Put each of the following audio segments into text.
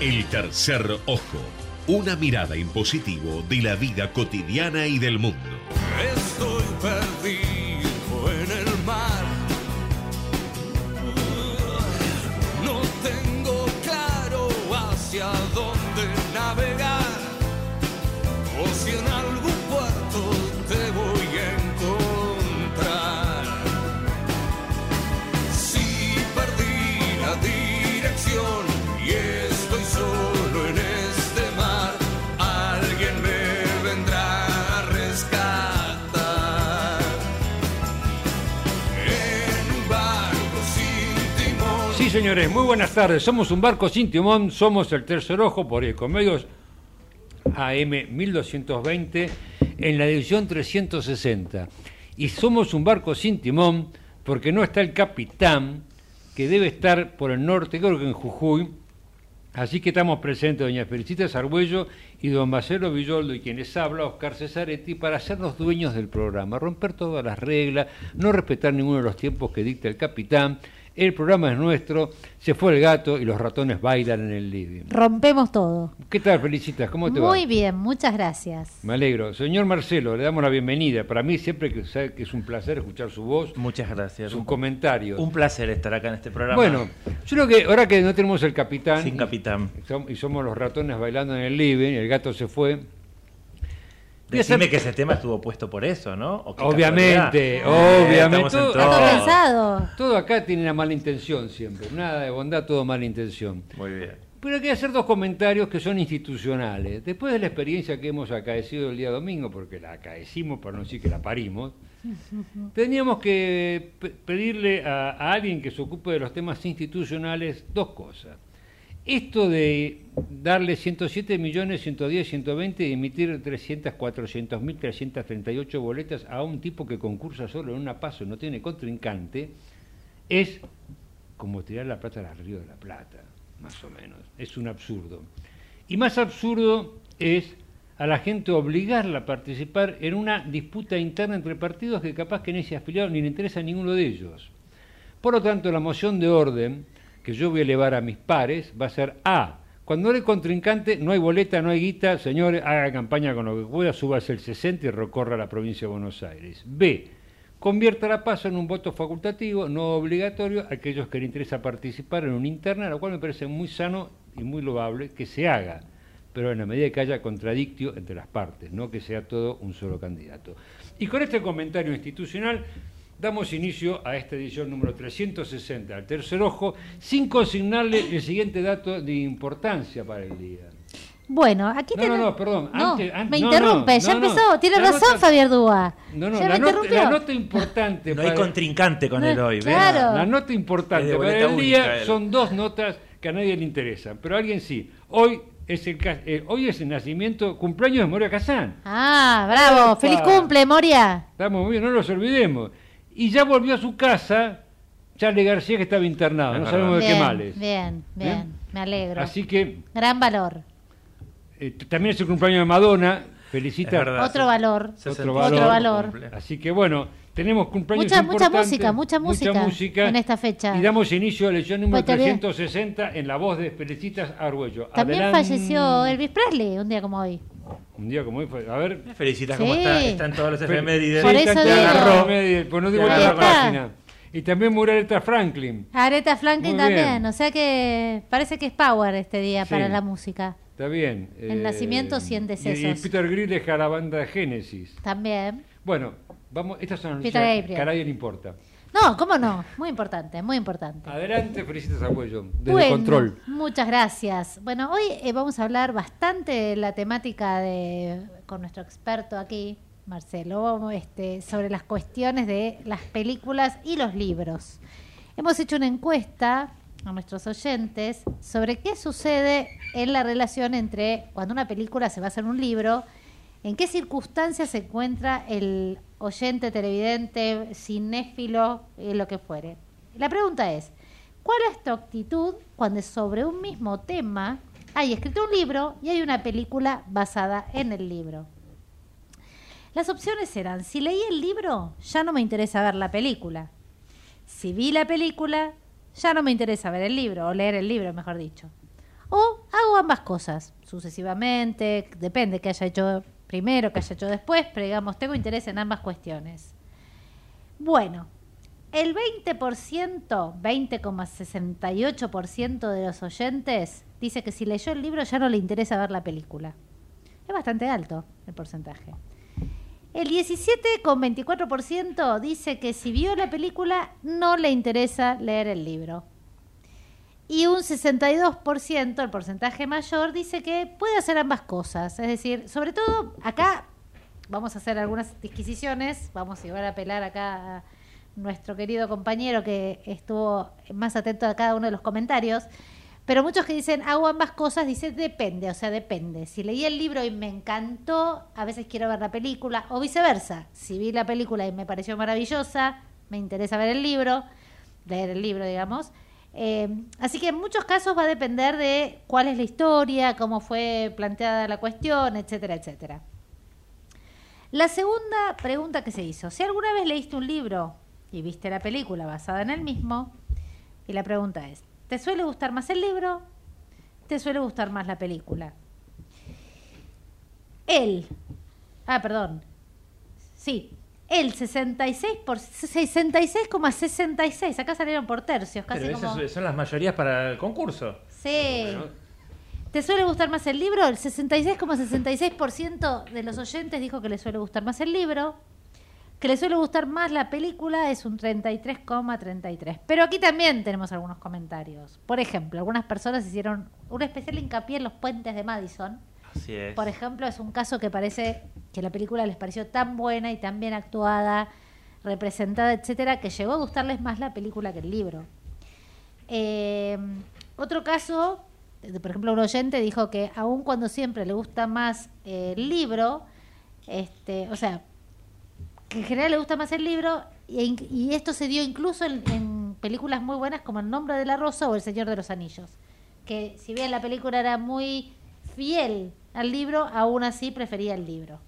El tercer ojo, una mirada impositivo de la vida cotidiana y del mundo. Señores, muy buenas tardes. Somos un barco sin timón, somos el tercer ojo por Ecomedios AM 1220 en la edición 360. Y somos un barco sin timón porque no está el capitán, que debe estar por el norte, creo que en Jujuy. Así que estamos presentes doña Felicita Sargüello y don Marcelo Villoldo y quienes habla, Oscar Cesaretti, para hacernos dueños del programa, romper todas las reglas, no respetar ninguno de los tiempos que dicta el capitán. El programa es nuestro, se fue el gato y los ratones bailan en el living. Rompemos todo. ¿Qué tal, Felicitas? ¿Cómo te va? Muy bien, muchas gracias. Me alegro. Señor Marcelo, le damos la bienvenida. Para mí siempre que, sabe que es un placer escuchar su voz, Muchas gracias. sus comentarios. Un placer estar acá en este programa. Bueno, yo creo que ahora que no tenemos el capitán sin capitán. y y somos los ratones bailando en el living y el gato se fue, Decime que ese tema estuvo puesto por eso, ¿no? ¿O qué Obviamente, casualidad? obviamente. Todo- Todo todo. pensado. todo acá tiene una mala intención siempre. Nada de bondad, todo mala intención. Muy bien. Pero hay que hacer dos comentarios que son institucionales. Después de la experiencia que hemos acaecido el día domingo, porque la acaecimos para no decir que la parimos, teníamos que pe- pedirle a, a alguien que se ocupe de los temas institucionales dos cosas. Esto de darle 107 millones, 110, 120 y emitir 300, 400 mil, 338 boletas a un tipo que concursa solo en una paso, no tiene contrincante, es como tirar la plata al río de la Plata, más o menos. Es un absurdo. Y más absurdo es a la gente obligarla a participar en una disputa interna entre partidos que capaz que ni se afiliaron ni le interesa a ninguno de ellos. Por lo tanto, la moción de orden que yo voy a elevar a mis pares va a ser A. Cuando no hay contrincante, no hay boleta, no hay guita, señores, haga campaña con lo que pueda, súbase el 60 y recorra la provincia de Buenos Aires. B. Convierta la paso en un voto facultativo, no obligatorio, a aquellos que les interesa participar en una interna, lo cual me parece muy sano y muy loable que se haga, pero en la medida que haya contradictio entre las partes, no que sea todo un solo candidato. Y con este comentario institucional damos inicio a esta edición número 360 al tercer ojo, sin consignarle el siguiente dato de importancia para el día. Bueno, aquí No, tenemos- no, no, perdón, No, antes- an- me no, interrumpe, no, ya no, no. empezó. Tiene razón nota- Fabián Dúa. No, no, ya la me nota, interrumpió. la nota importante No hay contrincante con él hoy, ¿ves? claro. La nota importante para el día son dos notas que a nadie le interesan, pero a alguien sí. Hoy es el eh, hoy es el nacimiento, cumpleaños de Moria Kazán. Ah, bravo. Epa. Feliz cumple, Moria. Estamos muy bien, no nos olvidemos. Y ya volvió a su casa Charlie García que estaba internado, Es no verdad. sabemos de qué males. bien, bien. ¿Bien? Me alegro. Así que Gran valor. eh, también es el cumpleaños de Madonna, felicita. verdad. Otro valor. 60 valor. Otro valor. Así que bueno, tenemos cumpleaños Mucha- mucha música, mucha música música en esta fecha. Y damos inicio a la edición número Pues te olvidé. 360 en la voz de Felicitas Arguello. También Adelante. falleció Elvis Presley un día como hoy. Un día como hoy fue. A ver. Me felicitas Sí. cómo está, están todos los efemérides. Por eso te agarró, pues no digo la página. Y también murió Aretha Franklin. Aretha Franklin Muy bien. también. O sea que parece que es power este día Sí. para la música. Está bien. El nacimiento, cien y- decesos. Y, Peter Grill deja la banda Génesis. También. Bueno, vamos, estas son las Peter Gabriel. que a nadie le importa. No, ¿cómo no? Muy importante, muy importante. Adelante, Felicitas Arguello, desde bueno, Control. muchas gracias. Bueno, hoy eh, vamos a hablar bastante de la temática de con nuestro experto aquí, Marcelo, este, sobre las cuestiones de las películas y los libros. Hemos hecho una encuesta a nuestros oyentes sobre qué sucede en la relación entre cuando una película se basa en un libro, en qué circunstancias se encuentra el oyente, televidente, cinéfilo, eh, lo que fuere. La pregunta es, ¿cuál es tu actitud cuando sobre un mismo tema hay escrito un libro y hay una película basada en el libro? Las opciones eran, si leí el libro, ya no me interesa ver la película. Si vi la película, ya no me interesa ver el libro, o leer el libro, mejor dicho. O hago ambas cosas, sucesivamente, depende que haya hecho primero, que haya hecho después, pero digamos, tengo interés en ambas cuestiones. Bueno, el 20%, 20,68% de los oyentes dice que si leyó el libro ya no le interesa ver la película. Es bastante alto el porcentaje. El 17,24% dice que si vio la película no le interesa leer el libro. Y un 62%, el porcentaje mayor, dice que puede hacer ambas cosas. Es decir, sobre todo acá vamos a hacer algunas disquisiciones, vamos a llevar a apelar acá a nuestro querido compañero que estuvo más atento a cada uno de los comentarios. Pero muchos que dicen hago ambas cosas, dicen depende, o sea, depende. Si leí el libro y me encantó, a veces quiero ver la película, o viceversa. Si vi la película y me pareció maravillosa, me interesa ver el libro, leer el libro, digamos. Eh, así que en muchos casos va a depender de cuál es la historia, cómo fue planteada la cuestión, etcétera, etcétera. La segunda pregunta que se hizo, si alguna vez leíste un libro y viste la película basada en el mismo, y la pregunta es, ¿Te suele gustar más el libro? ¿Te suele gustar más la película? Él. Ah, perdón. Sí. El 66 por 66,66. Acá salieron por tercios, casi Pero como. esas son las mayorías para el concurso. Sí. ¿Te suele gustar más el libro? El 66,66% de los oyentes dijo que le suele gustar más el libro. Que le suele gustar más la película es un 33,33. Pero aquí también tenemos algunos comentarios. Por ejemplo, algunas personas hicieron un especial hincapié en los puentes de Madison. Por ejemplo, es un caso que parece que la película les pareció tan buena y tan bien actuada, representada, etcétera, que llegó a gustarles más la película que el libro. Eh, otro caso, por ejemplo, un oyente dijo que aun cuando siempre le gusta más el libro, este, o sea, que en general le gusta más el libro, y, esto se dio incluso en películas muy buenas como El nombre de la rosa o El Señor de los Anillos. Que si bien la película era muy fiel al libro, aún así prefería el libro.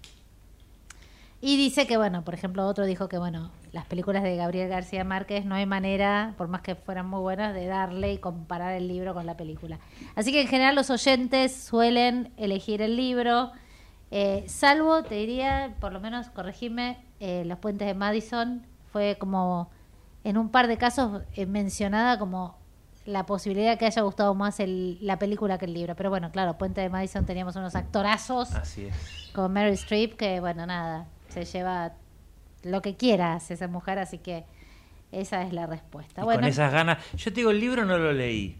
Y dice que, bueno, por ejemplo, otro dijo que, bueno, las películas de Gabriel García Márquez no hay manera, por más que fueran muy buenas, de darle y comparar el libro con la película. Así que en general los oyentes suelen elegir el libro, eh, salvo, te diría, por lo menos, corregime, eh, Los Puentes de Madison fue como, en un par de casos, eh, mencionada como la posibilidad de que haya gustado más el- la película que el libro. Pero bueno, claro, Puente de Madison teníamos unos actorazos Así es. con Mary Streep que, bueno, nada, se lleva lo que quieras esa mujer, así que esa es la respuesta. Y bueno, con esas ganas. Yo te digo, el libro no lo leí.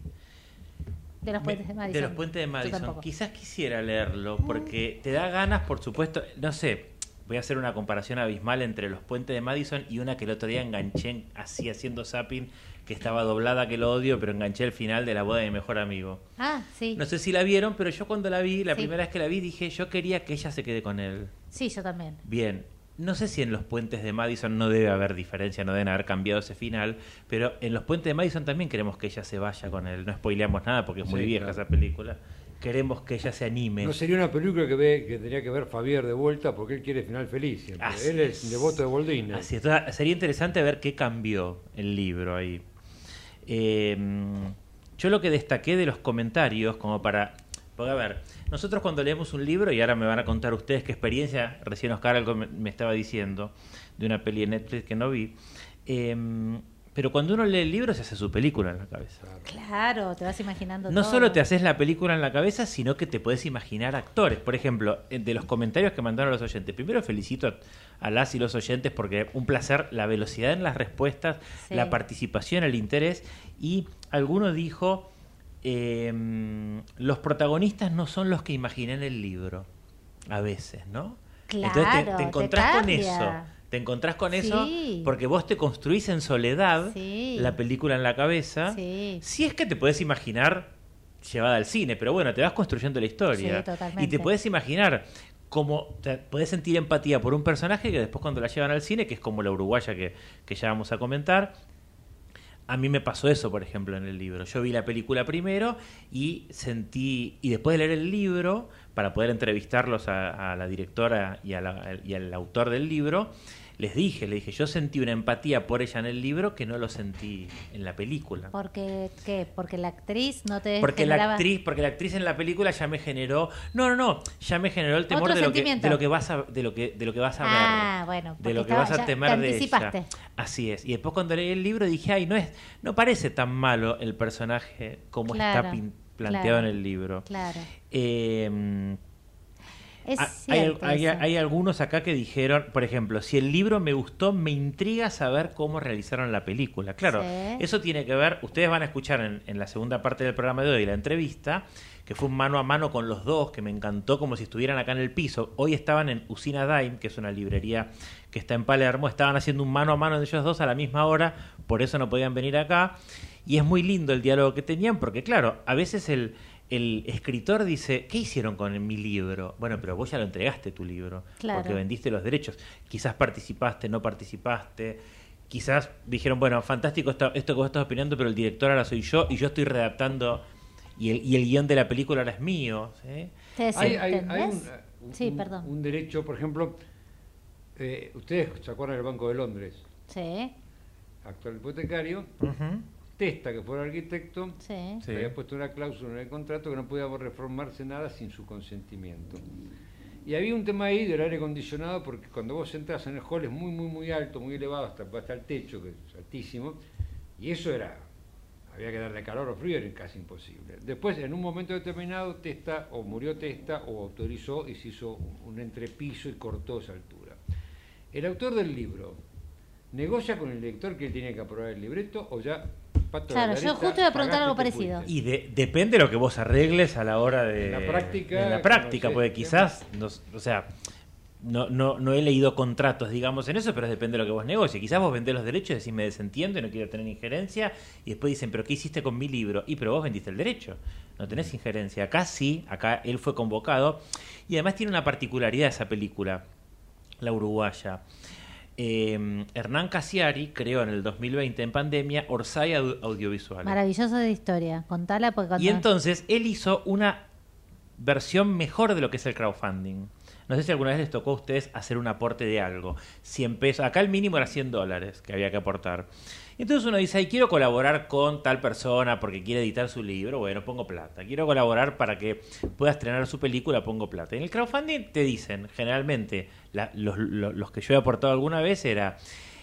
de los puentes de Madison. los puentes de Madison. Quizás quisiera leerlo porque te da ganas, por supuesto. No sé, voy a hacer una comparación abismal entre los puentes de Madison y una que el otro día enganché así haciendo zapping, que estaba doblada, que lo odio, pero enganché el final de la boda de mi mejor amigo. Ah, sí. No sé si la vieron, pero yo cuando la vi, la Sí. primera vez que la vi, dije, yo quería que ella se quede con él. Sí, yo también. Bien, no sé si en los puentes de Madison no debe haber diferencia, no deben haber cambiado ese final, pero en los puentes de Madison también queremos que ella se vaya con él. No spoileamos nada porque es muy Sí, vieja claro. esa película. Queremos que ella se anime. No sería una película que, ve, que tendría que ver Fabier de vuelta porque él quiere final feliz. él es devoto de Boldini. Así es. Entonces, sería interesante ver qué cambió el libro ahí. Eh, yo lo que destaqué de los comentarios, como para. Porque, a ver, nosotros cuando leemos un libro, y ahora me van a contar ustedes qué experiencia, recién Oscar algo me, estaba diciendo de una peli en Netflix que no vi. eh, pero cuando uno lee el libro, se hace su película en la cabeza. Claro, te vas imaginando No todo. solo te haces la película en la cabeza, sino que te puedes imaginar actores. Por ejemplo, de los comentarios que mandaron los oyentes. Primero felicito a, a las y los oyentes porque un placer la velocidad en las respuestas, Sí. la participación, el interés. Y alguno dijo, eh, los protagonistas no son los que imaginé en el libro. A veces, ¿no? Entonces te- Claro, te, te encontrás con eso. Te encontrás con eso Sí. porque vos te construís en soledad Sí. la película en la cabeza. Sí. Si es que te puedes imaginar llevada al cine, pero bueno, te vas construyendo la historia. Sí, totalmente. Y te puedes imaginar como te puedes sentir empatía por un personaje que después cuando la llevan al cine, que es como la uruguaya que, que ya vamos a comentar, a mí me pasó eso, por ejemplo, en el libro. Yo vi la película primero y sentí, y después de leer el libro, para poder entrevistarlos a, a la directora y, a la- y al autor del libro, les dije, le dije, yo sentí una empatía por ella en el libro que no lo sentí en la película. Porque, ¿qué? Porque la actriz no te Porque la generaba- actriz, porque la actriz en la película ya me generó, no, no, no, ya me generó el temor de lo, que, sentimiento. de lo que vas a, de lo que, de lo que vas a ver. Ah, bueno, de lo que estaba- vas a temer te de ella. Así es. Y después cuando leí el libro dije, ay, no es, no parece tan malo el personaje como Claro, está planteado claro, en el libro. Claro. Eh, Es Ah, hay, hay- algunos acá que dijeron, por ejemplo, si el libro me gustó, me intriga saber cómo realizaron la película. Claro, Sí. eso tiene que ver, ustedes van a escuchar en, en la segunda parte del programa de hoy la entrevista, que fue un mano a mano con los dos, que me encantó como si estuvieran acá en el piso. Hoy estaban en Usina Dime, que es una librería que está en Palermo, estaban haciendo un mano a mano de ellos dos a la misma hora, por eso no podían venir acá. Y es muy lindo el diálogo que tenían, porque claro, a veces el, el escritor dice, ¿qué hicieron con mi libro? Bueno, pero vos ya lo entregaste tu libro, Claro. porque vendiste los derechos. Quizás participaste, no participaste. Quizás dijeron, bueno, fantástico esto, esto que vos estás opinando, pero el director ahora soy yo y yo estoy redactando y el, y el guion de la película ahora es mío. ¿sí? ¿Te Hay, hay- hay un, un- Sí, perdón. un derecho, por ejemplo, eh, ustedes se acuerdan del Banco de Londres, Sí, actual hipotecario, Ujú. Testa, que fue el arquitecto, sí. Sí. había puesto una cláusula en el contrato que no podía reformarse nada sin su consentimiento. Y había un tema ahí del aire acondicionado, porque cuando vos entras en el hall es muy, muy, muy alto, muy elevado, hasta, hasta el techo, que es altísimo, y eso era, había que darle calor o frío, era casi imposible. Después, en un momento determinado, Testa, o murió Testa, o autorizó y se hizo un, un entrepiso y cortó esa altura. El autor del libro negocia con el lector que él tiene que aprobar el libreto, o ya... Pato Claro, la yo justo iba a preguntar algo parecido. Y de- depende de lo que vos arregles a la hora de En la práctica, en la práctica, no sé. porque quizás, no- o sea, no, no, no he leído contratos, digamos, en eso, pero depende de lo que vos negocies. Quizás vos vendés los derechos y decís me desentiendo y no quiero tener injerencia, y después dicen, pero ¿qué hiciste con mi libro? Y pero vos vendiste el derecho, no tenés injerencia. Acá sí, acá él fue convocado, y además tiene una particularidad esa película, la uruguaya. Eh, Hernán Casiari creó en el 2020, en pandemia, Orsay Au- Audiovisual. Maravillosa de historia. Contala porque. Y entonces él hizo una versión mejor de lo que es el crowdfunding. No sé si alguna vez les tocó a ustedes hacer un aporte de algo. 100 pesos. Acá el mínimo era 100 dólares que había que aportar. Entonces uno dice, ay, quiero colaborar con tal persona porque quiere editar su libro. Bueno, pongo plata. Quiero colaborar para que pueda estrenar su película, pongo plata. En el crowdfunding te dicen, generalmente, la- los, los- los que yo he aportado alguna vez era...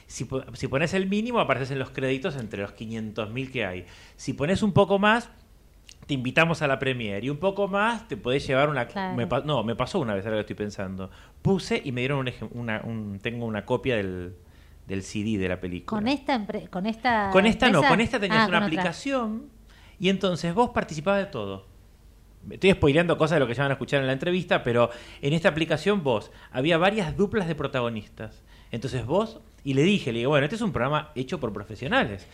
Si, si pones el mínimo, apareces en los créditos entre los 500.000 que hay. Si pones un poco más, te invitamos a la premiere y un poco más te podés llevar una Claro. me pa- no me pasó una vez ahora que estoy pensando puse y me dieron un, ejem- una un- tengo una copia del, del CD de la película Con esta, con esta con esta no con esta tenías Ah, una otra. aplicación y entonces vos participabas de todo Estoy spoileando cosas de lo que ya van a escuchar en la entrevista, pero en esta aplicación vos, había varias duplas de protagonistas. Entonces vos, y le dije, le digo, bueno, este es un programa hecho por profesionales.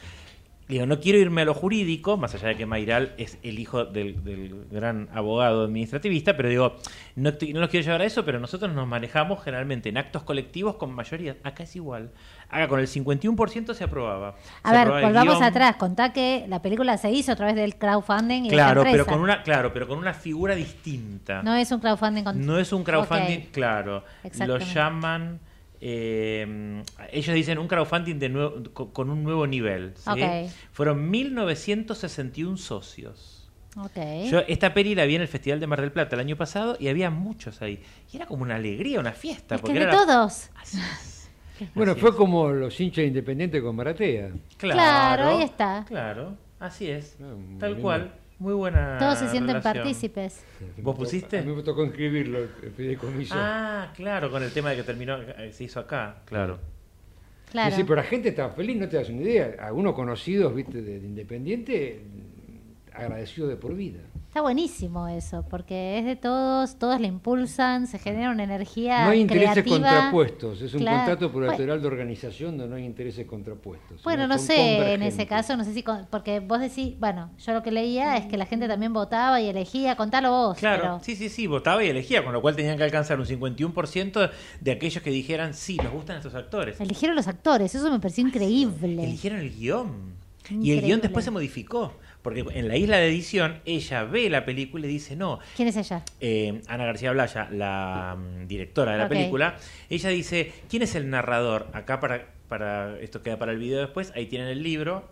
Digo, no quiero irme a lo jurídico, más allá de que Mayral es el hijo del, del gran abogado administrativista, pero digo, no, no los quiero llevar a eso, pero nosotros nos manejamos generalmente en actos colectivos con mayoría. Acá es igual. Acá con el 51% se aprobaba. A Se ver, aprobaba volvamos atrás. Contá que la película se hizo a través del crowdfunding y de Claro, esta pero con una, claro, pero con una figura distinta. No es un crowdfunding con... No es un crowdfunding, Ok. claro. Lo llaman. Eh, ellos dicen un crowdfunding de nuevo, con, un nuevo nivel. ¿sí? Ok. Fueron 1961 socios. Ok. Yo esta peli la vi en el Festival de Mar del Plata el año pasado y había muchos ahí. Y era como una alegría, una fiesta. es que de la- todos. Así es. Bueno, Así fue es. como los hinchas independientes con Maratea. Claro, Claro, ahí está. Claro, así es. Ah, Tal cual. Muy buena. Todos se sienten relación. partícipes. ¿Vos pusiste? A mí me tocó inscribirlo, el fideicomiso. Ah, claro, con el tema de que terminó, eh, se hizo acá, claro. Claro. Sí, sí, pero la gente estaba feliz, no te das una idea. Algunos conocidos, viste, de, de Independiente, agradecido de por vida. Está buenísimo eso, porque es de todos, todos le impulsan, se genera una energía No hay intereses creativa. contrapuestos, es un Claro. contrato plurilateral de organización donde no hay intereses contrapuestos. Bueno, no sé, en ese caso, no sé si, con- porque vos decís, bueno, yo lo que leía es que la gente también votaba y elegía, contalo vos. Claro, pero- sí, sí, sí, votaba y elegía, con lo cual tenían que alcanzar un 51% de aquellos que dijeran, sí, nos gustan estos actores. Eligieron los actores, eso me pareció increíble. Eligieron el guion. Y el guion después se modificó. Porque en la isla de edición, ella ve la película y dice, no, ¿Quién es ella? eh, Ana García Blaya, la mm, directora de la película, ella dice, ¿quién es el narrador? Acá para, para, esto queda para el video después, ahí tienen el libro,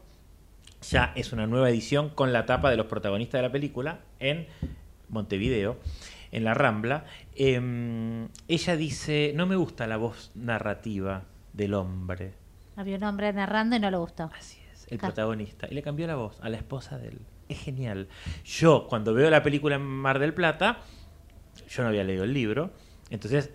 ya es una nueva edición con la tapa de los protagonistas de la película en Montevideo, en la Rambla. Em, ella dice, no me gusta la voz narrativa del hombre. Había un hombre narrando y no le gustó. Así el protagonista. Y le cambió la voz a la esposa de él. Es genial. Yo, cuando veo la película en Mar del Plata, yo no había leído el libro. Entonces,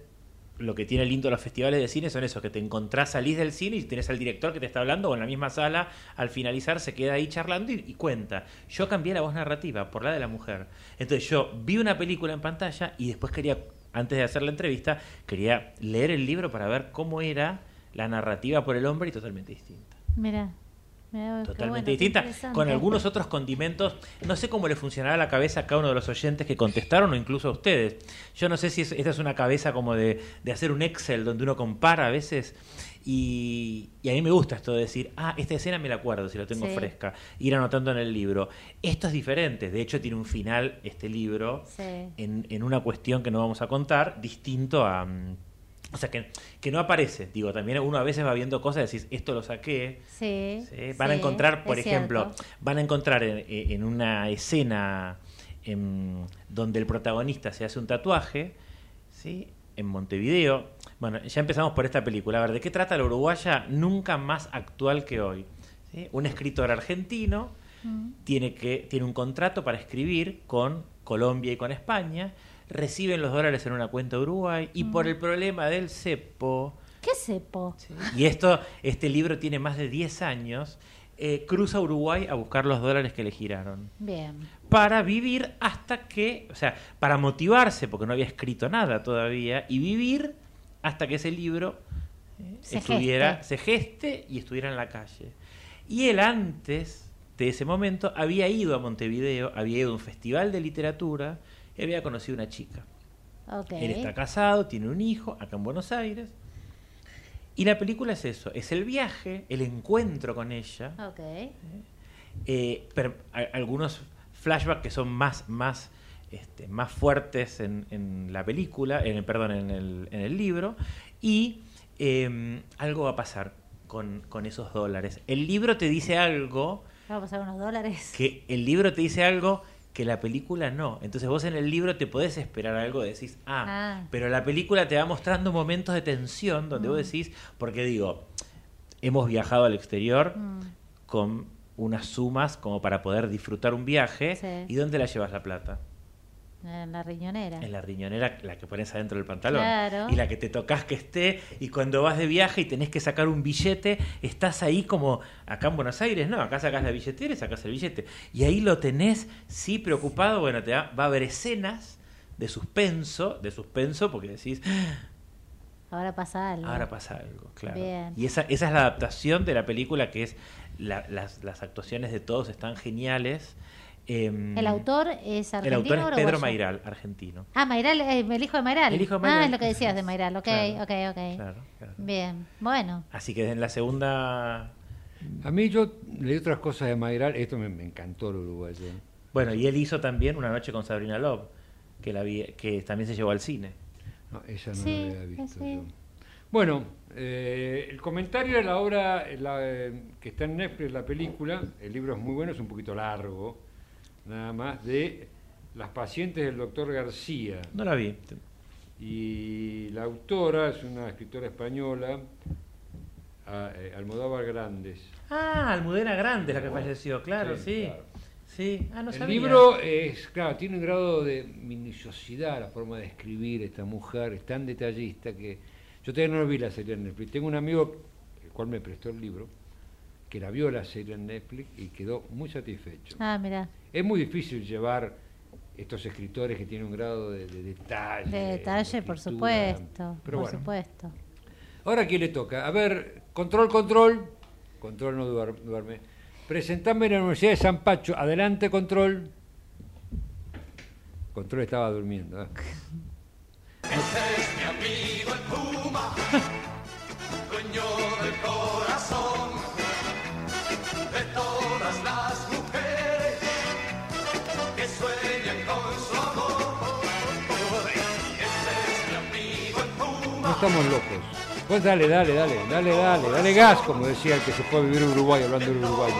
lo que tiene lindo los festivales de cine son eso, que te encontrás, salís del cine y tenés al director que te está hablando o en la misma sala, al finalizar se queda ahí charlando y, y cuenta. Yo cambié la voz narrativa por la de la mujer. Entonces yo vi una película en pantalla y después quería, antes de hacer la entrevista, quería leer el libro para ver cómo era la narrativa por el hombre y totalmente distinta Mira. Mira, totalmente bueno, distinta, con algunos otros condimentos. No sé cómo le funcionará la cabeza a cada uno de los oyentes que contestaron o incluso a ustedes. Yo no sé si es- esta es una cabeza como de, de hacer un Excel donde uno compara a veces. Y, y a mí me gusta esto de decir, ah, esta escena me la acuerdo si lo tengo Sí. fresca, ir anotando en el libro. Esto es diferente, de hecho tiene un final este libro Sí. en, en una cuestión que no vamos a contar, distinto a... O sea, que, que no aparece. Digo, también uno a veces va viendo cosas y decís, esto lo saqué, Sí. Sí, Van a encontrar, por ejemplo, cierto. van a encontrar en, en una escena em, donde el protagonista se hace un tatuaje, ¿sí? En Montevideo. Bueno, ya empezamos por esta película. A ver, ¿de qué trata la uruguaya? Nunca más actual que hoy. ¿sí? Un escritor argentino Mm. tiene, que, tiene un contrato para escribir con Colombia y con España. Reciben los dólares en una cuenta de Uruguay y por el problema del cepo... ¿Qué cepo? Y esto, este libro tiene más de 10 años. eh, cruza Uruguay a buscar los dólares que le giraron. Bien. Para vivir hasta que, o sea, para motivarse, porque no había escrito nada todavía, y vivir hasta que ese libro eh, Se estuviera, geste. se geste y estuviera en la calle. Y él antes de ese momento había ido a Montevideo, había ido a un festival de literatura había conocido una chica. Él está casado, tiene un hijo acá en Buenos Aires. Y la película es eso, es el viaje, el encuentro con ella, Ok. eh, pero algunos flashbacks que son más, más, este, más fuertes en, en la película, en el, perdón, en el, en el libro, y eh, algo va a pasar con, con esos dólares. El libro te dice algo Vamos a pasar unos dólares. que el libro te dice algo que la película no. Entonces vos en el libro te podés esperar algo, decís, ah, Ah. pero la película te va mostrando momentos de tensión donde vos decís, porque digo, hemos viajado al exterior Mm. con unas sumas como para poder disfrutar un viaje, Sí. ¿y dónde la llevas la plata? En la riñonera. En la riñonera, la que pones adentro del pantalón. Claro. Y la que te tocas que esté, y cuando vas de viaje y tenés que sacar un billete, estás ahí como acá en Buenos Aires, no, acá sacás la billetera y sacás el billete. Y ahí lo tenés, sí, preocupado, bueno, te va, va a haber escenas de suspenso, de suspenso, porque decís, Ahora pasa algo. ahora pasa algo, claro. Bien. Y esa, esa es la adaptación de la película, que es, la- las, las actuaciones de todos están geniales. Em, ¿El autor es el argentino autor es o Pedro uruguayo? Mayral, argentino. Ah, Mayral, eh, el hijo de Mayral. El hijo de Ah, Mayral. es lo que decías de Mayral. Ok, Claro. ok, ok. Claro, claro. Bien. Bueno. Así que en la segunda. A mí yo leí otras cosas de Mayral, esto me, me encantó el uruguayo. Bueno, y él hizo también Una Noche con Sabrina Love, que, la vi- que también se llevó al cine. No, esa no Sí, la había visto sí. yo. Bueno, eh, el comentario de la obra la, eh, que está en Netflix, la película, el libro es muy bueno, es un poquito largo, nada más, de Las pacientes del doctor García. No la vi. Y la autora es una escritora española, eh, Almodóvar Grandes. Ah, Almudena Grande, la que falleció, claro, Sí, sí. claro. Sí, ah, no el sabía. libro es, claro, tiene un grado de minuciosidad la forma de escribir esta mujer, es tan detallista que yo todavía no lo vi la serie en Netflix. Tengo un amigo, el cual me prestó el libro, que la vio la serie en Netflix y quedó muy satisfecho. Ah, mira. Es muy difícil llevar estos escritores que tienen un grado de, de detalle. De detalle, por supuesto. Pero por bueno, supuesto. ahora ¿a quién le toca? A ver, control, control. Control no duer- duerme. Presentame en la Universidad de San Pacho. Adelante, control. Control estaba durmiendo. ¿eh? mi amigo el Puma, dueño del corazón estamos locos. Pues dale, dale, dale, dale, dale, dale gas, como decía el que se fue a vivir Uruguay hablando del Uruguay.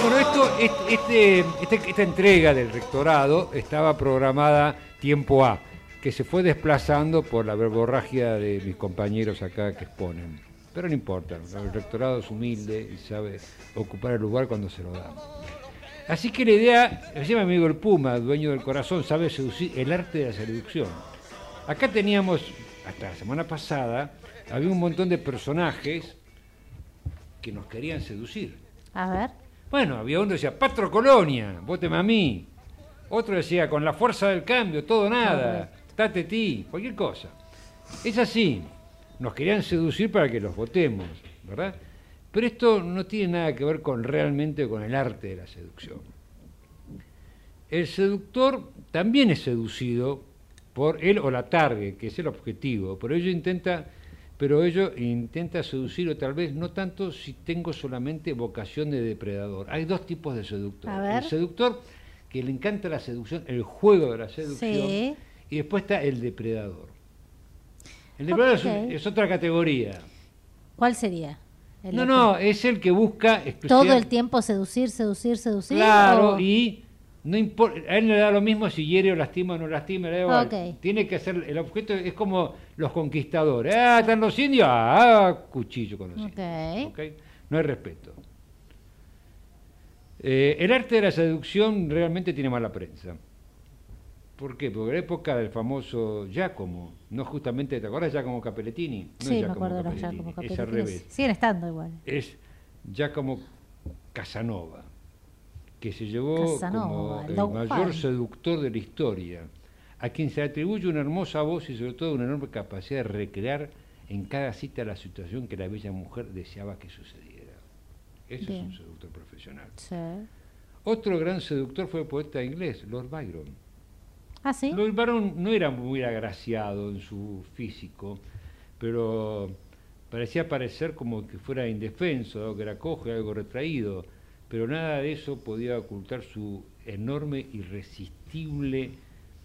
Bueno, esto, este- este- esta entrega del rectorado estaba programada tiempo A, que se fue desplazando por la verborragia de mis compañeros acá que exponen. Pero no importa, el rectorado es humilde y sabe ocupar el lugar cuando se lo da. Así que la idea, decía mi amigo el Puma, dueño del corazón, sabe seducir el arte de la seducción. Acá teníamos, hasta la semana pasada, había un montón de personajes que nos querían seducir. A ver. Bueno, había uno que decía, Patro Colonia, vóteme a mí. Otro decía, con la fuerza del cambio, todo nada, tate ti, cualquier cosa. Es así, nos querían seducir para que los votemos, ¿verdad? Pero esto no tiene nada que ver con realmente con el arte de la seducción. El seductor también es seducido por él o la target, que es el objetivo, pero ello intenta, pero ello intenta seducir o tal vez no tanto si tengo solamente vocación de depredador. Hay dos tipos de seductor. El seductor que le encanta la seducción, el juego de la seducción, Sí. y después está el depredador. El depredador es es, otra categoría. ¿Cuál sería? El No, otro. no, es el que busca Todo el tiempo seducir, seducir, seducir. Claro, o- y no importa, a él le da lo mismo si hiere o lastima o no lastima, le da. Tiene que hacer, el objeto es como los conquistadores. Ah, están los indios, ah, cuchillo con los indios. ¿ok? No hay respeto. Eh, el arte de la seducción realmente tiene mala prensa. ¿Por qué? Porque la época del famoso Giacomo, no justamente, ¿te acuerdas Giacomo Capellettini? No es sí, me Giacomo acuerdo de los Giacomo Es al revés Siguen estando igual. es Giacomo Casanova, que se llevó Casanova, como el mayor seductor de la historia, a quien se atribuye una hermosa voz y sobre todo una enorme capacidad de recrear en cada cita la situación que la bella mujer deseaba que sucediera. Eso Bien. es un seductor profesional. Sí. Otro gran seductor fue el poeta inglés, Lord Byron. Ah. Lord Byron no era muy agraciado en su físico, pero parecía parecer como que fuera indefenso, dado que era cojo y algo retraído, pero nada de eso podía ocultar su enorme, irresistible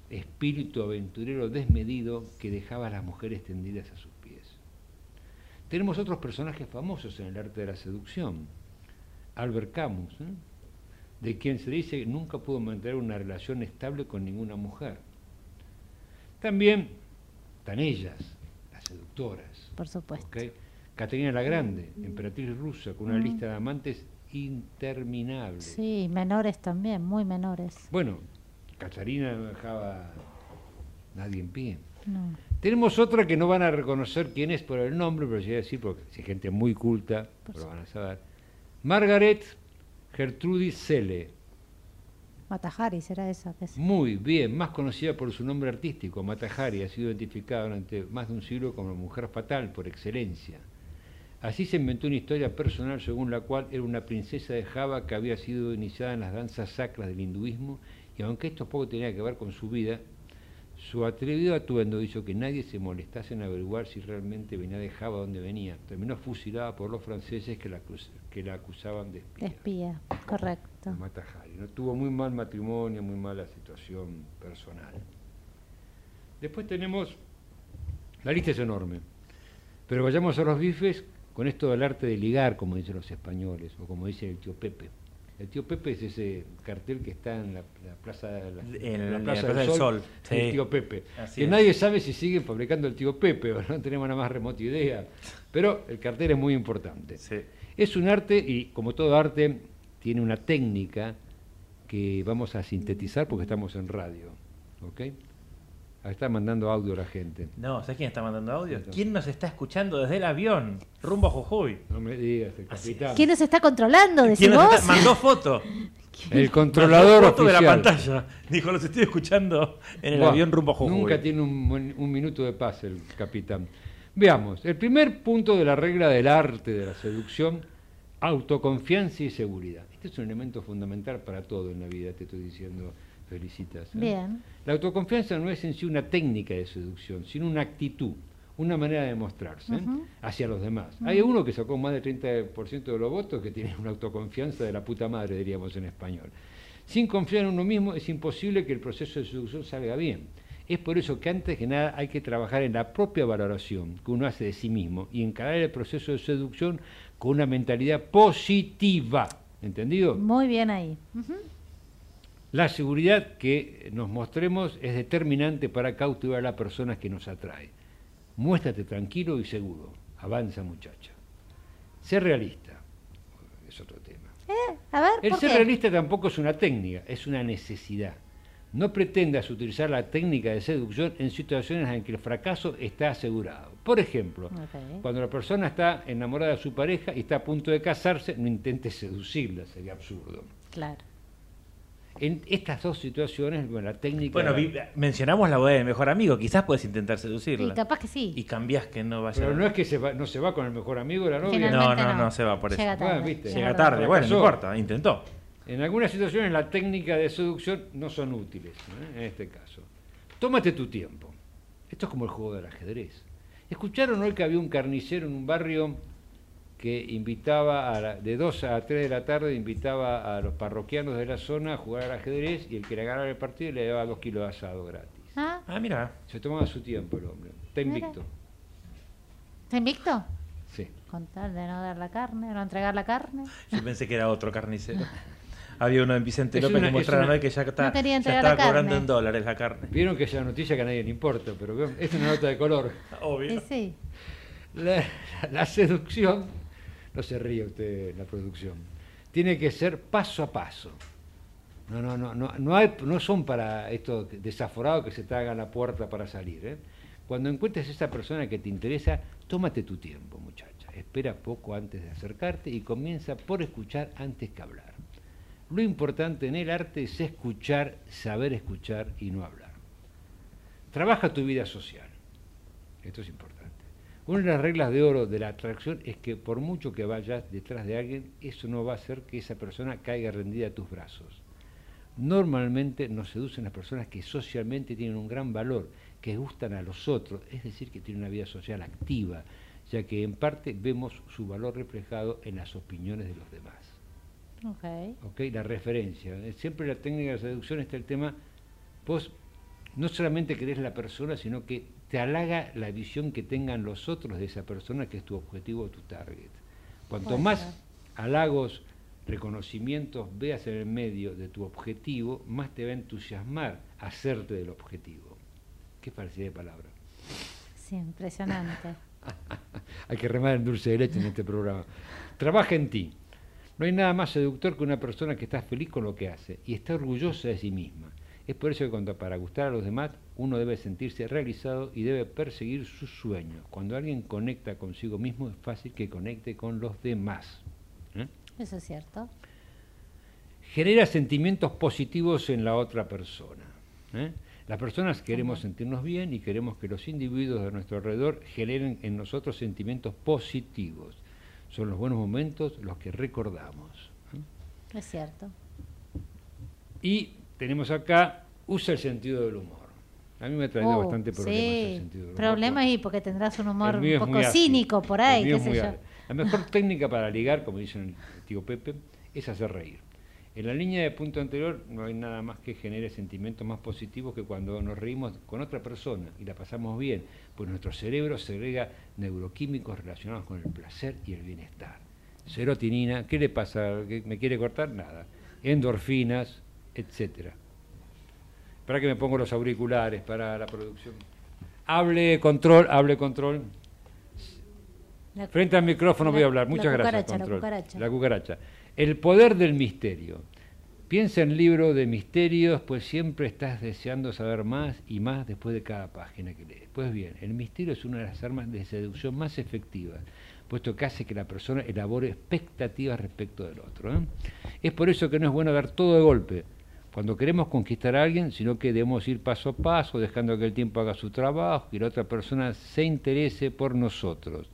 espíritu aventurero desmedido que dejaba a las mujeres tendidas a sus pies. Tenemos otros personajes famosos en el arte de la seducción. Albert Camus, ¿eh? De quien se dice que nunca pudo mantener una relación estable con ninguna mujer. También están ellas, las seductoras. Por supuesto. ¿ok? Caterina la Grande, emperatriz rusa, con una lista de amantes interminable. Sí, menores también, muy menores. Bueno, Catarina no dejaba nadie en pie. No. Tenemos otra que no van a reconocer quién es por el nombre, pero sí voy a decir porque si hay gente muy culta, lo van a saber. Margaret Gertrudis Selle, Matajari será esa. Que es- muy bien, más conocida por su nombre artístico, Matahari, ha sido identificada durante más de un siglo como la mujer fatal por excelencia. Así se inventó una historia personal según la cual era una princesa de Java que había sido iniciada en las danzas sacras del hinduismo y aunque esto poco tenía que ver con su vida, su atrevido atuendo hizo que nadie se molestase en averiguar si realmente venía de Java donde venía. Terminó fusilada por los franceses que la, que la acusaban de espía. Espía, correcto. Mata Hari, ¿no? Tuvo muy mal matrimonio, muy mala situación personal. Después tenemos, la lista es enorme, pero vayamos a los bifes con esto del arte de ligar, como dicen los españoles, o como dice el tío Pepe. El tío Pepe es ese cartel que está en la, la plaza, la, En la la plaza Plaza del Sol, el tío Pepe. Así que es. nadie sabe si siguen fabricando el tío Pepe, no tenemos nada más remota idea. Pero el cartel es muy importante. Sí. Es un arte y como todo arte tiene una técnica que vamos a sintetizar porque estamos en radio. ¿Ok? Está mandando audio la gente. No, ¿sabes quién está mandando audio? ¿Quién nos está escuchando desde el avión? Rumbo a Jujuy. No me digas, el capitán. ¿Quién nos está controlando? ¿Decís ¿Quién nos vos? está- mandó foto? El controlador Mandó foto de la oficial. pantalla. Dijo, los estoy escuchando en el Buah, avión rumbo a Jujuy. Nunca tiene un, buen- un minuto de paz el capitán. Veamos, el primer punto de la regla del arte de la seducción, autoconfianza y seguridad. Este es un elemento fundamental para todo en la vida, te estoy diciendo, felicitas. ¿eh? Bien. La autoconfianza no es en sí una técnica de seducción, sino una actitud, una manera de mostrarse ¿eh? Hacia los demás. Hay uno que sacó más del 30% de los votos que tiene una autoconfianza de la puta madre, diríamos en español. Sin confiar en uno mismo es imposible que el proceso de seducción salga bien. Es por eso que antes que nada hay que trabajar en la propia valoración que uno hace de sí mismo y encarar el proceso de seducción con una mentalidad positiva. ¿Entendido? Muy bien ahí. La seguridad que nos mostremos es determinante para cautivar a las personas que nos atrae. Muéstrate tranquilo y seguro. Avanza muchacha. Ser realista. Es otro tema. Eh, a ver, El ¿por ser qué? realista tampoco es una técnica, es una necesidad. No pretendas utilizar la técnica de seducción en situaciones en que el fracaso está asegurado. Por ejemplo, cuando la persona está enamorada de su pareja y está a punto de casarse, no intentes seducirla, sería absurdo. Claro. En estas dos situaciones, bueno, la técnica... Bueno, vi- mencionamos la boda del mejor amigo, quizás puedes intentar Y seducirla. capaz que sí. Y cambiás que no vaya Pero no es que se va, no se va con el mejor amigo de la novia. Generalmente No, no, no se va por eso. Llega tarde. Ah, viste. Llega tarde, bueno, no importa, intentó. En algunas situaciones la técnica de seducción no son útiles, ¿eh? en este caso. Tómate tu tiempo. Esto es como el juego del ajedrez. ¿Escucharon hoy que había un carnicero en un barrio que invitaba a la- de 2 a 3 de la tarde, invitaba a los parroquianos de la zona a jugar al ajedrez y el que le ganara el partido le daba 2 kilos de asado gratis? Ah, Ah, mira. Se tomaba su tiempo el hombre. Está invicto. ¿Está invicto? Sí. Con tal de no dar la carne, no entregar la carne. Yo pensé que era otro carnicero. Había uno en Vicente Es López una- que mostraron una- hoy que ya, está, No ya carne. cobrando en dólares la carne. Vieron que es una noticia que a nadie le importa, pero es una nota de color. Obvio. Sí. La, la seducción, no se ríe usted la producción, tiene que ser paso a paso. No, no, no, no, no, hay, no son para estos desaforados que se te hagan la puerta para salir. ¿eh? Cuando encuentres esa persona que te interesa, tómate tu tiempo, muchacha. Espera poco antes de acercarte y comienza por escuchar antes que hablar. Lo importante en el arte es escuchar, saber escuchar y no hablar. Trabaja tu vida social. Esto es importante. Una de las reglas de oro de la atracción es que por mucho que vayas detrás de alguien, eso no va a hacer que esa persona caiga rendida a tus brazos. Normalmente nos seducen las personas que socialmente tienen un gran valor, que gustan a los otros, es decir, que tienen una vida social activa, ya que en parte vemos su valor reflejado en las opiniones de los demás. Ok. ¿ok? La referencia. Eh, Siempre la técnica de seducción está el tema, vos no solamente querés la persona, sino que te halaga la visión que tengan los otros de esa persona, que es tu objetivo, tu target. Cuanto Puede más ser. halagos, reconocimientos veas en el medio de tu objetivo, más te va a entusiasmar hacerte del objetivo. Qué falsedad de palabra. Sí, impresionante. Hay que remar en dulce de leche en este programa. Trabaja en ti. No hay nada más seductor que una persona que está feliz con lo que hace y está orgullosa de sí misma. Es por eso que cuando para gustar a los demás uno debe sentirse realizado y debe perseguir sus sueños. Cuando alguien conecta consigo mismo es fácil que conecte con los demás. ¿eh? Eso es cierto. Genera sentimientos positivos en la otra persona. ¿eh? Las personas queremos sentirnos bien y queremos que los individuos de nuestro alrededor generen en nosotros sentimientos positivos. Son los buenos momentos los que recordamos. ¿eh? Es cierto. Y tenemos acá, usa el sentido del humor. A mí me ha traído Oh, bastante problemas el sí. sentido del humor. Problemas y porque tendrás un humor El un poco ácido. cínico por El ahí, qué sé yo. La mejor técnica para ligar, como dice el tío Pepe, es hacer reír. En la línea de punto anterior no hay nada más que genere sentimientos más positivos que cuando nos reímos con otra persona y la pasamos bien, pues nuestro cerebro segrega neuroquímicos relacionados con el placer y el bienestar. Serotonina, ¿qué le pasa? ¿Que ¿Me quiere cortar? Nada. Endorfinas, etcétera. Para que me pongo los auriculares para la producción. Hable control, hable control. La- Frente al micrófono la- voy a hablar. la Muchas gracias. la Control. cucaracha. La cucaracha. El poder del misterio. Piensa en libro de misterios, pues siempre estás deseando saber más y más después de cada página que lees. Pues bien, el misterio es una de las armas de seducción más efectivas, puesto que hace que la persona elabore expectativas respecto del otro. ¿eh? Es por eso que no es bueno dar todo de golpe cuando queremos conquistar a alguien, sino que debemos ir paso a paso, dejando que el tiempo haga su trabajo y la otra persona se interese por nosotros.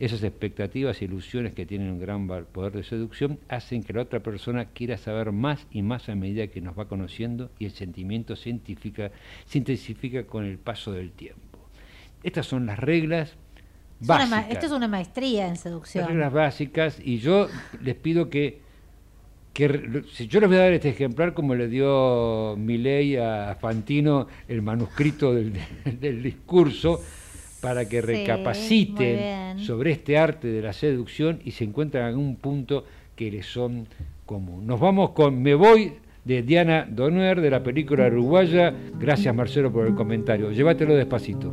Esas expectativas e ilusiones que tienen un gran poder de seducción hacen que la otra persona quiera saber más y más a medida que nos va conociendo y el sentimiento se intensifica, con el paso del tiempo. Estas son las reglas básicas. esto es una maestría en Las seducción. reglas básicas y yo les pido que que si yo les voy a dar este ejemplar como le dio Milei a Fantino el manuscrito del, del discurso para que Sí, recapaciten sobre este arte de la seducción y se encuentran en un punto que les son común. Nos vamos con Me Voy de Diana Donuer de la película uruguaya. Gracias Marcelo por el comentario. Llévatelo despacito.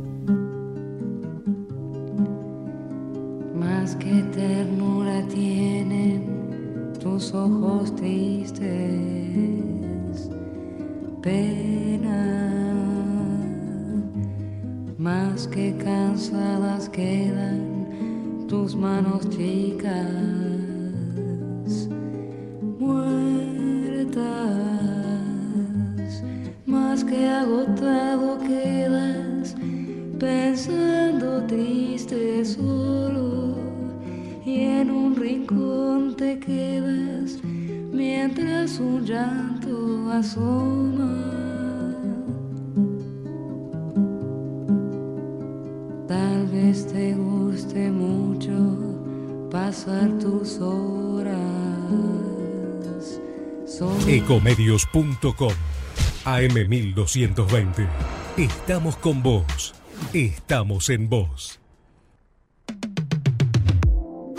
Más que tus ojos tristes, pena. Más que cansadas quedan tus manos chicas, muertas. Más que agotado quedas pensando triste solo y en un rincón te quedas mientras un llanto asoma. Tal vez te guste mucho pasar tus horas. Ecomedios.com AM1220. Estamos con vos. Estamos en vos.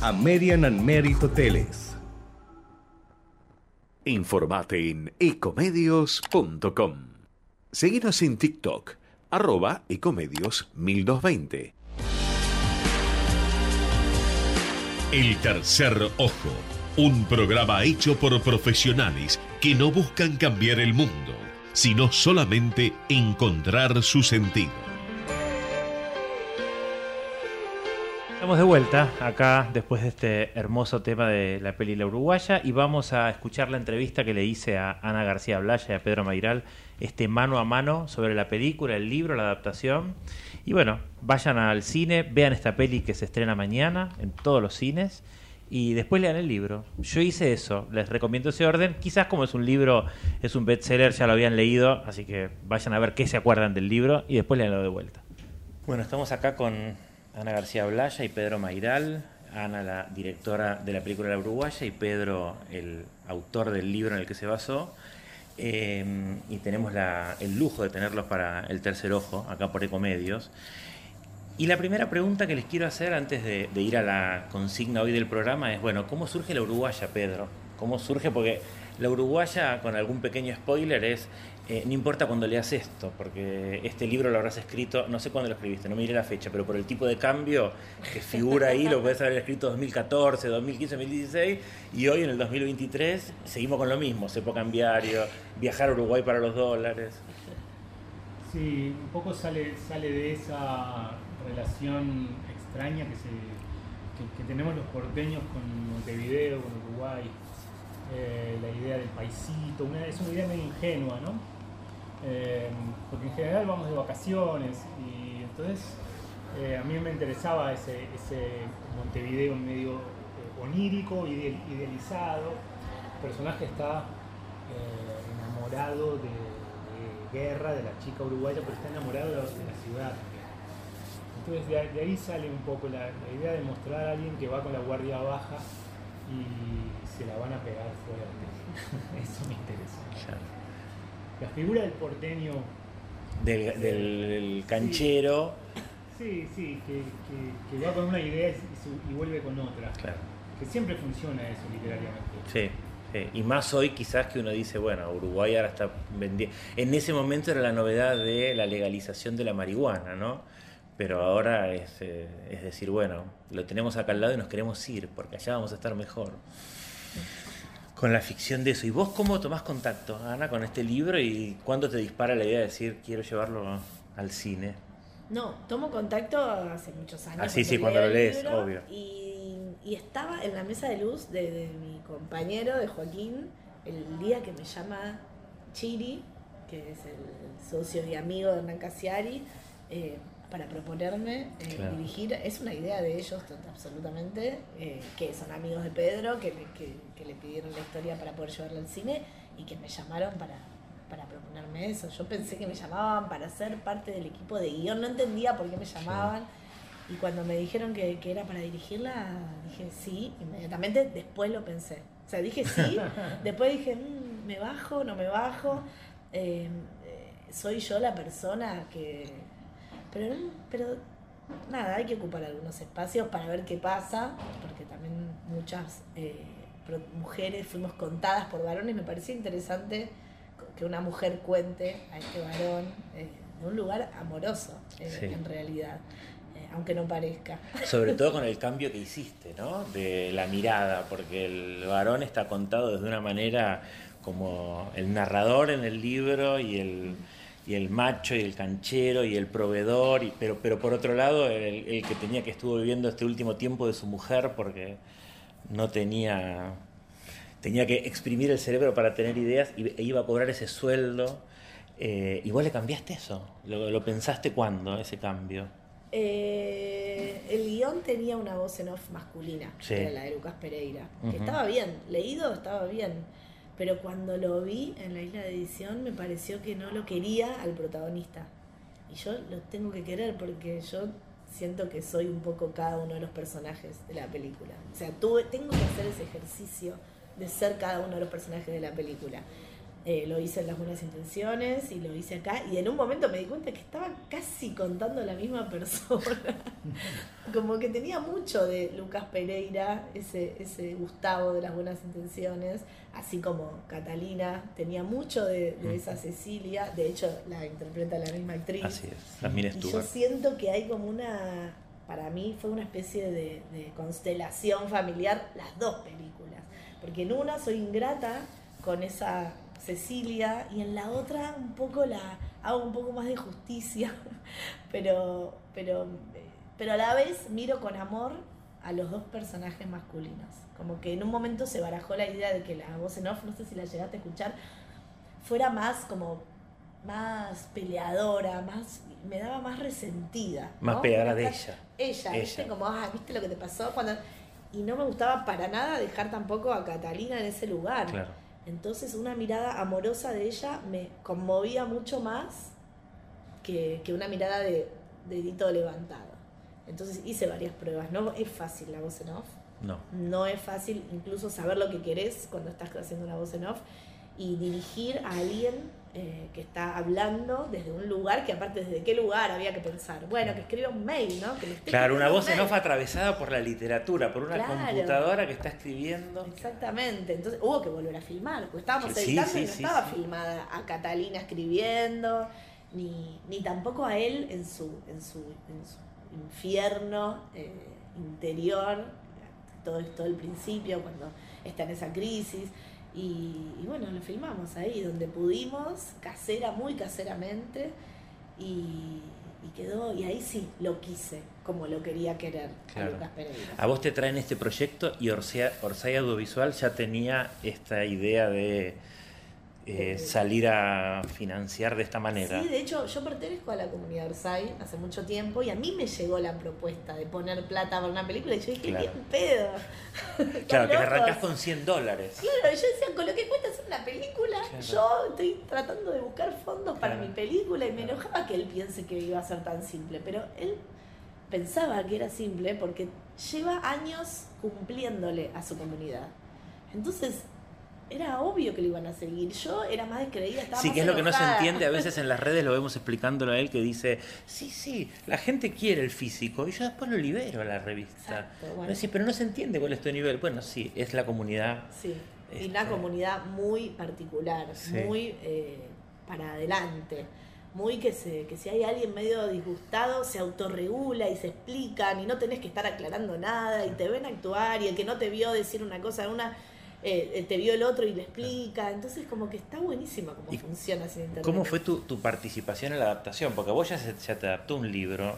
American and Merit Hoteles. Informate en ecomedios.com. Seguinos en TikTok, arroba ecomedios 1220. El tercer ojo, un programa hecho por profesionales que no buscan cambiar el mundo, sino solamente encontrar su sentido. Estamos de vuelta acá después de este hermoso tema de la peli La Uruguaya y vamos a escuchar la entrevista que le hice a Ana García Blaya y a Pedro Mairal, este mano a mano sobre la película, el libro, la adaptación. Y bueno, vayan al cine, vean esta peli que se estrena mañana en todos los cines y después lean el libro. Yo hice eso, les recomiendo ese orden. Quizás como es un libro, es un bestseller, ya lo habían leído, así que vayan a ver qué se acuerdan del libro y después leanlo de vuelta. Bueno, estamos acá con Ana García Blaya y Pedro Mairal. Ana, la directora de la película La Uruguaya, y Pedro, el autor del libro en el que se basó. Eh, y tenemos el lujo de tenerlos para el tercer ojo, acá por Ecomedios. Y la primera pregunta que les quiero hacer antes de, de ir a la consigna hoy del programa es, bueno, ¿cómo surge la Uruguaya, Pedro? ¿Cómo surge? Porque la Uruguaya, con algún pequeño spoiler, es, eh, no importa cuando leas esto, porque este libro lo habrás escrito, no sé cuándo lo escribiste, no miré la fecha, pero por el tipo de cambio que figura ahí, lo puedes haber escrito 2014, 2015, 2016, y hoy en el 2023 seguimos con lo mismo, cepo cambiario, viajar a Uruguay para los dólares. Sí, un poco sale, sale de esa relación extraña que, se, que tenemos los porteños con Montevideo, con Uruguay. Eh, la idea del paisito, es una idea medio ingenua, ¿no? Eh, porque en general vamos de vacaciones y entonces eh, a mí me interesaba ese, ese Montevideo medio onírico, ide- idealizado. El personaje está enamorado de, de guerra, de la chica uruguaya, pero está enamorado de la, de la ciudad. Entonces de, ahí- sale un poco la idea de mostrar a alguien que va con la guardia baja y se la van a pegar fuerte. Eso me interesa. La figura del porteño, Del, del- del canchero. sí, sí, que, que- que va con una idea y, su- y vuelve con otra. Claro. Que siempre funciona eso literariamente. Sí, sí. Y más hoy quizás que uno dice, bueno, Uruguay ahora está vendiendo... En ese momento era la novedad de la legalización de la marihuana, ¿no? Pero ahora es, eh, es decir, bueno, lo tenemos acá al lado y nos queremos ir, porque allá vamos a estar mejor. Con la ficción de eso. ¿Y vos cómo tomás contacto, Ana, con este libro y cuándo te dispara la idea de decir, quiero llevarlo al cine? No, tomo contacto hace muchos años. Ah, sí, sí, cuando lo lees, obvio. Y, y estaba en la mesa de luz de, de mi compañero, de Joaquín, el día que me llama Chiri, que es el socio y amigo de Hernán Casiari, eh, para proponerme eh, Claro. dirigir. Es una idea de ellos absolutamente, eh, que son amigos de Pedro, que, le- que- que le pidieron la historia para poder llevarla al cine y que me llamaron para, para proponerme eso. Yo pensé que me llamaban para ser parte del equipo de guion, no entendía por qué me llamaban. Y cuando me dijeron que, que era para dirigirla, dije sí, inmediatamente después lo pensé. O sea, dije sí, después dije, "Mm, me bajo, no me bajo, eh, soy yo la persona que... Pero, pero nada, hay que ocupar algunos espacios para ver qué pasa, porque también muchas eh, mujeres fuimos contadas por varones, me parecía interesante que una mujer cuente a este varón eh, de un lugar amoroso, eh, Sí. en realidad, eh, aunque no parezca. Sobre todo con el cambio que hiciste, ¿no? De la mirada, porque el varón está contado desde una manera como el narrador en el libro y el, y el macho y el canchero y el proveedor, y, pero, pero por otro lado el, el que tenía que estuvo viviendo este último tiempo de su mujer porque no tenía tenía que exprimir el cerebro para tener ideas y, e iba a cobrar ese sueldo. Eh, y vos le cambiaste eso. ¿Lo, lo pensaste cuándo, ese cambio? Eh, el guion tenía una voz en off masculina, Sí. que era la de Lucas Pereira, que estaba bien, leído estaba bien, pero cuando lo vi en la isla de edición me pareció que no lo quería al protagonista. Y yo lo tengo que querer porque yo siento que soy un poco cada uno de los personajes de la película. O sea, tuve, tengo que hacer ese ejercicio de ser cada uno de los personajes de la película. Eh, lo hice en Las Buenas Intenciones y lo hice acá. Y en un momento me di cuenta que estaba casi contando la misma persona. Como que tenía mucho de Lucas Pereira, ese, ese Gustavo de Las Buenas Intenciones, así como Catalina, tenía mucho de, de esa Cecilia. De hecho, la interpreta la misma actriz. Así es, también Y yo siento que hay como una, para mí fue una especie de, de constelación familiar las dos películas. Porque en una soy ingrata con esa Cecilia y en la otra un poco la hago un poco más de justicia, pero, pero, pero a la vez miro con amor a los dos personajes masculinos. Como que en un momento se barajó la idea de que la voz en off, no sé si la llegaste a escuchar, fuera más como más peleadora, más me daba más resentida. Más ¿no? pegada de ella. Ella, Ella. ¿viste? Como, ah, ¿viste lo que te pasó? Cuando... Y no me gustaba para nada dejar tampoco a Catalina en ese lugar. Claro. Entonces una mirada amorosa de ella me conmovía mucho más que, que una mirada de dedito levantado. Entonces hice varias pruebas. No es fácil la voz en off. No. No es fácil incluso saber lo que querés cuando estás haciendo una voz en off y dirigir a alguien eh, que está hablando desde un lugar que aparte desde qué lugar había que pensar. Bueno, que escriba un mail, ¿no? Que le esté Claro, una voz un en off atravesada por la literatura, por una Claro. computadora que está escribiendo. Exactamente, entonces hubo que volver a filmar, porque estábamos Sí, editando sí, y no sí, estaba filmada a Catalina escribiendo, ni, ni tampoco a él en su, en su, en su infierno eh, interior, todo, todo el principio, cuando está en esa crisis. Y, y bueno, lo filmamos ahí donde pudimos, casera, muy caseramente, y, y quedó, y ahí sí lo quise, como lo quería querer a Claro. Lucas Pereira. A vos te traen este proyecto y Orsay Audiovisual ya tenía esta idea de eh, salir a financiar de esta manera. Sí, de hecho, yo pertenezco a la comunidad Orsay hace mucho tiempo y a mí me llegó la propuesta de poner plata para una película y yo dije, Claro. bien pedo. claro, que locos. arrancás con 100 dólares. Claro, yo decía, con lo que cuesta hacer una película, Claro. yo estoy tratando de buscar fondos para mi película y me enojaba que él piense que iba a ser tan simple, pero él pensaba que era simple porque lleva años cumpliéndole a su comunidad. Entonces, era obvio que lo iban a seguir. Yo era más descreída, estaba Sí, más que es lo que no se entiende. A veces en las redes lo vemos explicándolo a él que dice, sí, sí, la gente quiere el físico y yo después lo libero a la revista. Exacto, bueno. Pero sí, pero no se entiende cuál es tu nivel. Bueno, sí, es la comunidad. Sí, y Este- una comunidad muy particular, Sí. muy eh, para adelante, muy que, se, que si hay alguien medio disgustado se autorregula y se explican y no tenés que estar aclarando nada y te ven actuar y el que no te vio decir una cosa, una eh, eh, te vio el otro y le explica. Entonces, como que está buenísima cómo ¿Y funciona sin internet. ¿Cómo fue tu, tu participación en la adaptación? Porque vos ya, se- ya te adaptó un libro,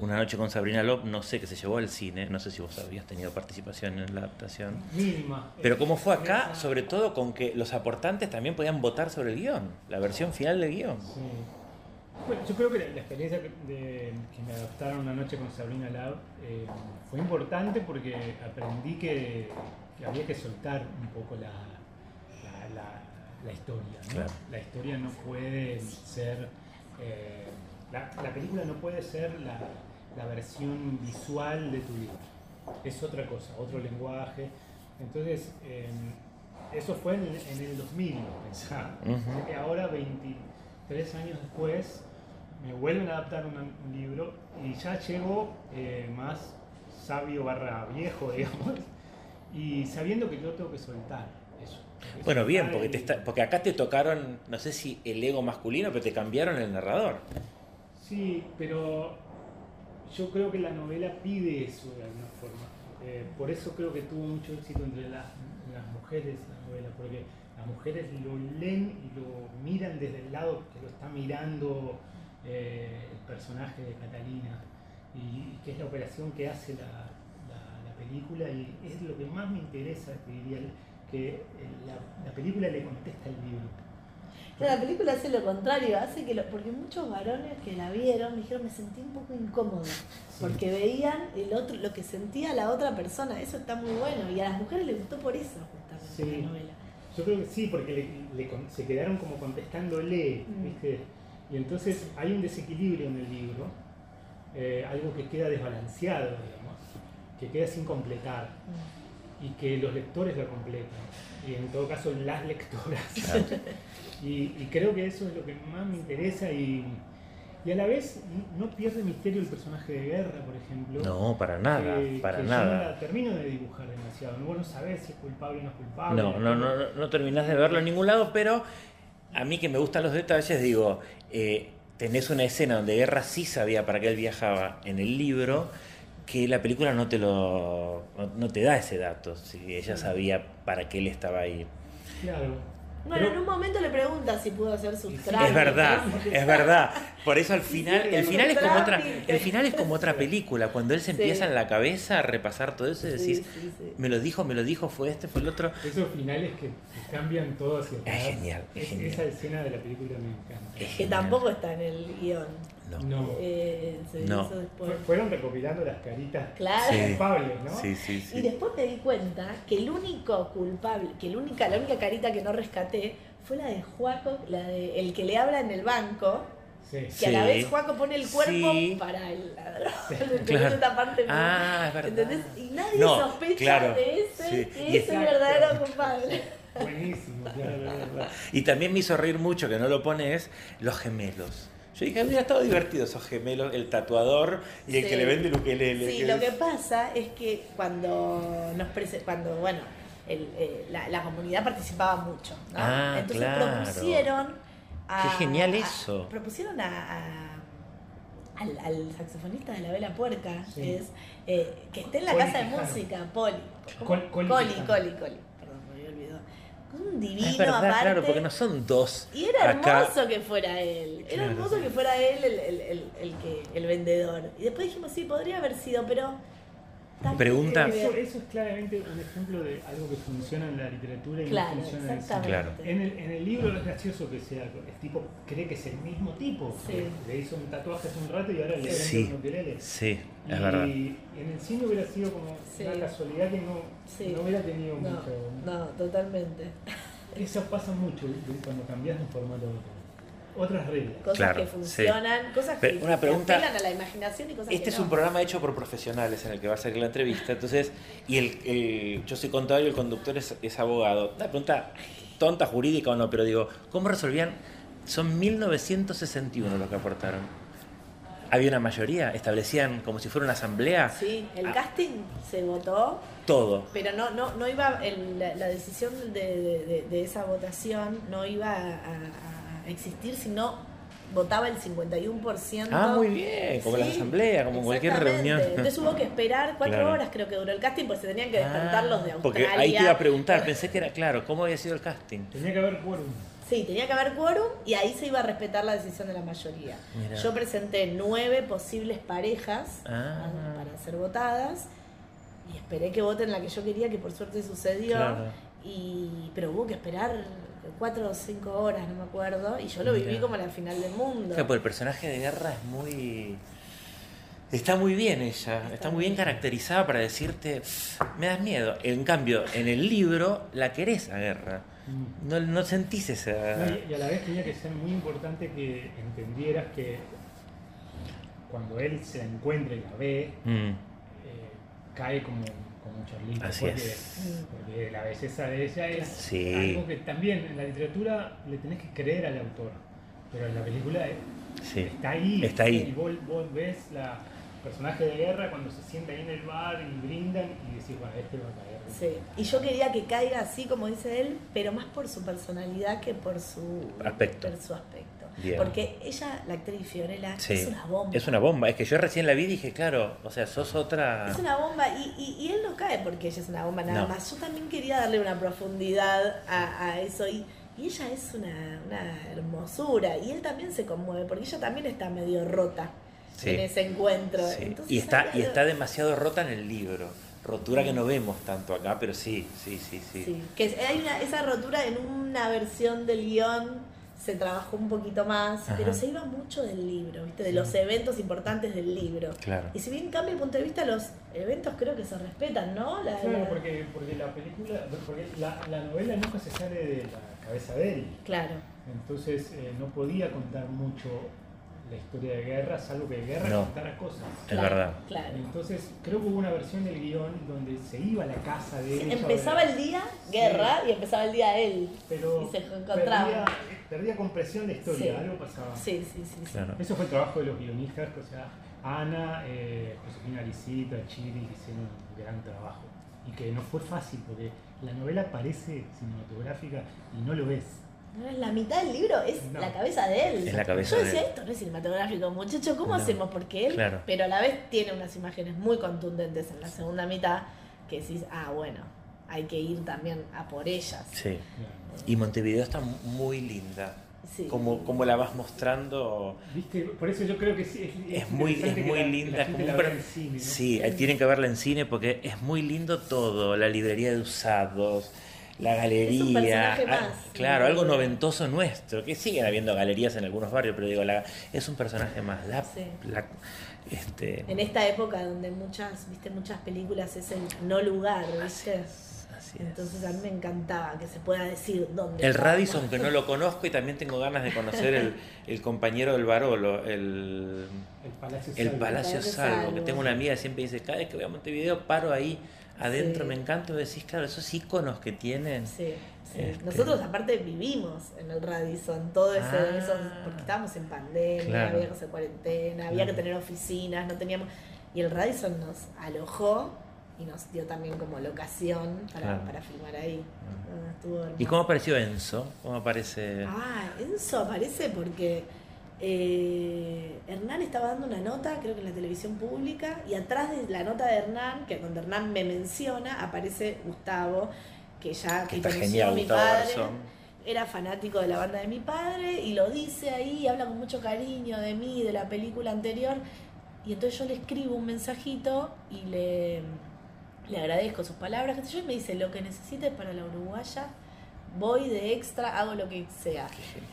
Una noche con Sabrina Lop, no sé, que se llevó al cine, no sé si vos habías tenido participación en la adaptación. Mínima. Pero ¿cómo fue acá? Sobre todo con que los aportantes también podían votar sobre el guion, la versión final del guion. Sí. Bueno, yo creo que la, la experiencia de, que me adaptaron una noche con Sabrina Lab eh, fue importante porque aprendí que, que había que soltar un poco la, la, la- la historia. ¿no? Claro. La historia no puede ser. eh, la, la película no puede ser la, la versión visual de tu libro. Es otra cosa, otro lenguaje. Entonces, eh, eso fue en, en el 2000, pensaba. Ujú. que ahora, 23 años después, me vuelven a adaptar un libro y ya llego eh, más sabio barra viejo, digamos, y sabiendo que yo tengo que soltar eso. Que Bueno, bien, porque, te está- porque acá te tocaron, no sé si el ego masculino, pero te cambiaron el narrador. Sí, pero yo creo que la novela pide eso de alguna forma. Eh, por eso creo que tuvo mucho éxito entre las, las mujeres la novela, porque las mujeres lo leen y lo miran desde el lado que lo está mirando eh, el personaje de Catalina, y, y que es la operación que hace la película, y es lo que más me interesa, te diría, que la, la película le contesta al libro. Pero la película hace lo contrario, hace que lo, porque muchos varones que la vieron me dijeron me sentí un poco incómodo, porque veían el otro, lo que sentía la otra persona, eso está muy bueno, y a las mujeres les gustó por eso justamente Sí. la novela. Yo creo que sí, porque le- le con- se quedaron como contestándole, Mm. ¿viste? Y entonces hay un desequilibrio en el libro, eh, algo que queda desbalanceado, digamos, que queda sin completar y que los lectores lo completan, y en todo caso las lectoras. y, y creo que eso es lo que más me interesa y, y a la vez no pierde misterio el personaje de guerra, por ejemplo. No, para nada, que- para que yo nada. no la termino de dibujar demasiado. Vos no sabés si es culpable o no es culpable. No, no, no, no, no terminás de verlo en ningún lado, pero a mí que me gustan los detalles, digo, eh, tenés una escena donde Guerra sí sabía para qué él viajaba en el libro, que la película no te lo no, te da ese dato, si ella sabía para qué él estaba ahí. Claro. Bueno, Pero- en un momento le pregunta si pudo hacer sus trámites. Es verdad, es verdad. Por eso al final, Sí, el final es como otra, el final es como otra película. Cuando él se Sí. empieza en la cabeza a repasar todo eso y decís, sí, sí. me lo dijo, me lo dijo, fue este, fue el otro. Esos finales que, cambian todo hacia atrás. genial, es Es- genial. Esa escena de la película me encanta. Es Que genial. tampoco está en el guion. No. No. Eh, se No. hizo después. Fue- Fueron recopilando las caritas Claro. Sí. culpables, ¿no? Sí, sí, Y sí. después me di cuenta que el único culpable, que el única, la única carita que no rescaté fue la de Juaco, la de el que le habla en el banco, Sí. que a la vez Juaco pone el cuerpo Sí. para el ladrón. Claro. Esta parte Ah, es verdad. ¿entendés? Y nadie No, sospecha claro. de ese Sí. que Y es el verdadero culpable. Buenísimo, claro. Y también me hizo reír mucho, que no lo pones, los gemelos. Yo dije, hubiera estado divertido esos gemelos, el tatuador y el Sí. que le vende el ukelele. Sí, que lo es- que pasa es que cuando nos prese- cuando bueno, el, eh, la, la comunidad participaba mucho, ¿no? Ah, Entonces claro. propusieron a, Qué genial a- eso. propusieron a, a- al, al saxofonista de la vela puerca, Sí. que es eh, que esté en la Coli casa de música, Poli. Coli Coli. Coli, Coli. Perdón, me había olvidado. Un divino Es verdad, aparte. claro, porque no son dos. Y era acá. hermoso que fuera él. Era Claro. hermoso que fuera él el, el, el, el que, el vendedor. Y después dijimos, sí, podría haber sido, pero. Pregunta- Eso, es claramente un ejemplo de algo que funciona en la literatura y Claro, no funciona en el cine. Claro. En el, en el libro es gracioso que sea, el tipo cree que es el mismo tipo. Sí. que Le hizo un tatuaje hace un rato y ahora le Sí. un ukelele. Sí, Y es verdad. en el cine hubiera sido como Sí. una casualidad que no, Sí. no hubiera tenido No, mucho. no, totalmente. Eso pasa mucho ¿viste? cuando cambias de formato a otro. Otras reglas. Cosas Claro, que funcionan, cosas que, una pregunta- apelan a la imaginación y cosas Este que es no. un programa hecho por profesionales en el que va a salir la entrevista. Entonces, y el, el- yo soy contador y el conductor es, es abogado. Una pregunta tonta, jurídica o no, pero digo, ¿cómo resolvían? Son 1961 los que aportaron. Había una mayoría, establecían como si fuera una asamblea, Sí, el Ah. casting se votó, todo. pero no, no, no iba, el- la, la decisión de, de- esa votación no iba a existir si no votaba el 51%. Ah, muy bien, como la asamblea, como cualquier reunión. Entonces hubo que esperar cuatro Claro. horas, creo que duró el casting, pues se tenían que despertar los de Ah, Australia. Porque ahí te iba a preguntar, pensé que era claro, ¿cómo había sido el casting? Tenía que haber quórum. Sí, tenía que haber quórum y ahí se iba a respetar la decisión de la mayoría. Mirá. Yo presenté nueve posibles parejas Ah. a- para ser votadas y esperé que voten la que yo quería, que por suerte sucedió. Claro. Y, pero hubo que esperar cuatro o cinco horas, no me acuerdo, y yo lo viví como la final del mundo. Claro, porque el personaje de guerra es muy. Está muy bien ella, está, muy bien caracterizada para decirte, me das miedo. En cambio, en el libro la querés a guerra. No, no sentís esa. No, y, y a la vez tenía que ser muy importante que entendieras que cuando él se la encuentra y la ve, Mm, eh, cae como, charlito. Así porque, es. porque la belleza de ella es Sí. algo que también en la literatura le tenés que creer al autor. Pero en la película Sí. está ahí. Está ahí. Y vos, vos ves la personaje de guerra cuando se sienta ahí en el bar y brindan y decís, bueno, este va a caer. Sí, y yo quería que caiga así como dice él, pero más por su personalidad que por su Aspecto. por su aspecto. Bien. Porque ella, la actriz Fiorella, Sí. es una bomba. Es una bomba. Es que yo recién la vi y dije, claro, o sea, sos otra. Es una bomba y, y- y él no cae porque ella es una bomba nada No. más. Yo también quería darle una profundidad a, a eso y, y ella es una, una hermosura y él también se conmueve porque ella también está medio rota Sí. en ese encuentro. Sí. Entonces, Y está, y está demasiado rota en el libro. Rotura que no vemos tanto acá, pero sí, sí, sí, sí. Sí, que hay una- esa rotura en una versión del guion se trabajó un poquito más, Ajá. pero se iba mucho del libro, ¿viste? de los eventos importantes del libro. Claro. Y si bien cambia el punto de vista, los eventos creo que se respetan, ¿no? La- Claro, la- porque, porque la película, porque la, la novela nunca se sale de la cabeza de él. Claro. Entonces eh, no podía contar mucho la historia de guerra, salvo que de guerra No. contara cosas. Es Claro, verdad. claro. Entonces creo que hubo una versión del guion donde se iba a la casa de ella. Empezaba el día guerra y empezaba el día él. Pero y se encontraban. Perdía, perdía compresión de historia, Sí. algo pasaba. Sí, sí, sí. sí. Claro. Eso fue el trabajo de los guionistas, o sea, Ana, eh, Josefina Licita, Chiri, que hicieron un gran trabajo. Y que no fue fácil, porque la novela parece cinematográfica y no lo ves. No, es La mitad del libro es No. la cabeza de él. Es la cabeza Yo de decía, él. esto no es cinematográfico, muchacho, ¿cómo No. hacemos? Porque él, Claro. pero a la vez tiene unas imágenes muy contundentes en la segunda mitad que decís, ah, bueno, hay que ir también a por ellas. Sí. Y Montevideo está muy linda. Sí. Como, como la vas mostrando, ¿Viste? Por eso yo creo que sí. es muy, es muy la- que linda. la es como un en cine, ¿no? Sí, tienen que verla en cine porque es muy lindo todo. La librería de usados, la galería. personaje ah, claro, algo noventoso nuestro. Que siguen habiendo galerías en algunos barrios, pero digo, la, es un personaje más. La, Sí. la- este, En esta época donde muchas, viste, muchas películas es el no lugar, ¿viste? así es. Entonces a mí me encantaba que se pueda decir dónde. El. Radisson, que no lo conozco y también tengo ganas de conocer el, el compañero del Barolo, el, El Palacio el Salvo. Palacio Palacio Salvo, que Salvo. tengo una amiga que siempre dice, cada vez que voy a Montevideo paro ahí adentro, Sí. me encanta, decís, claro, esos iconos que tienen. Sí, sí. Este- Nosotros aparte vivimos en el Radisson, todo ese, Ah. esos, porque estábamos en pandemia, Claro. había que hacer cuarentena, había que tener oficinas, no teníamos. Y el Radisson nos alojó y nos dio también como locación para, Claro. para filmar ahí. Ah, estuvo ¿Y cómo apareció Enzo? ¿Cómo aparece? Ah, Enzo aparece porque eh, Hernán estaba dando una nota, creo que en la televisión pública, y atrás de la nota de Hernán, que donde Hernán me menciona, aparece Gustavo, que ya Que que genial, a mi Gustavo padre. Garzón. Era fanático de la banda de mi padre y lo dice ahí, habla con mucho cariño de mí, de la película anterior. Y entonces yo le escribo un mensajito y le, le agradezco sus palabras, y me dice, lo que necesites para la uruguaya, voy de extra, hago lo que sea.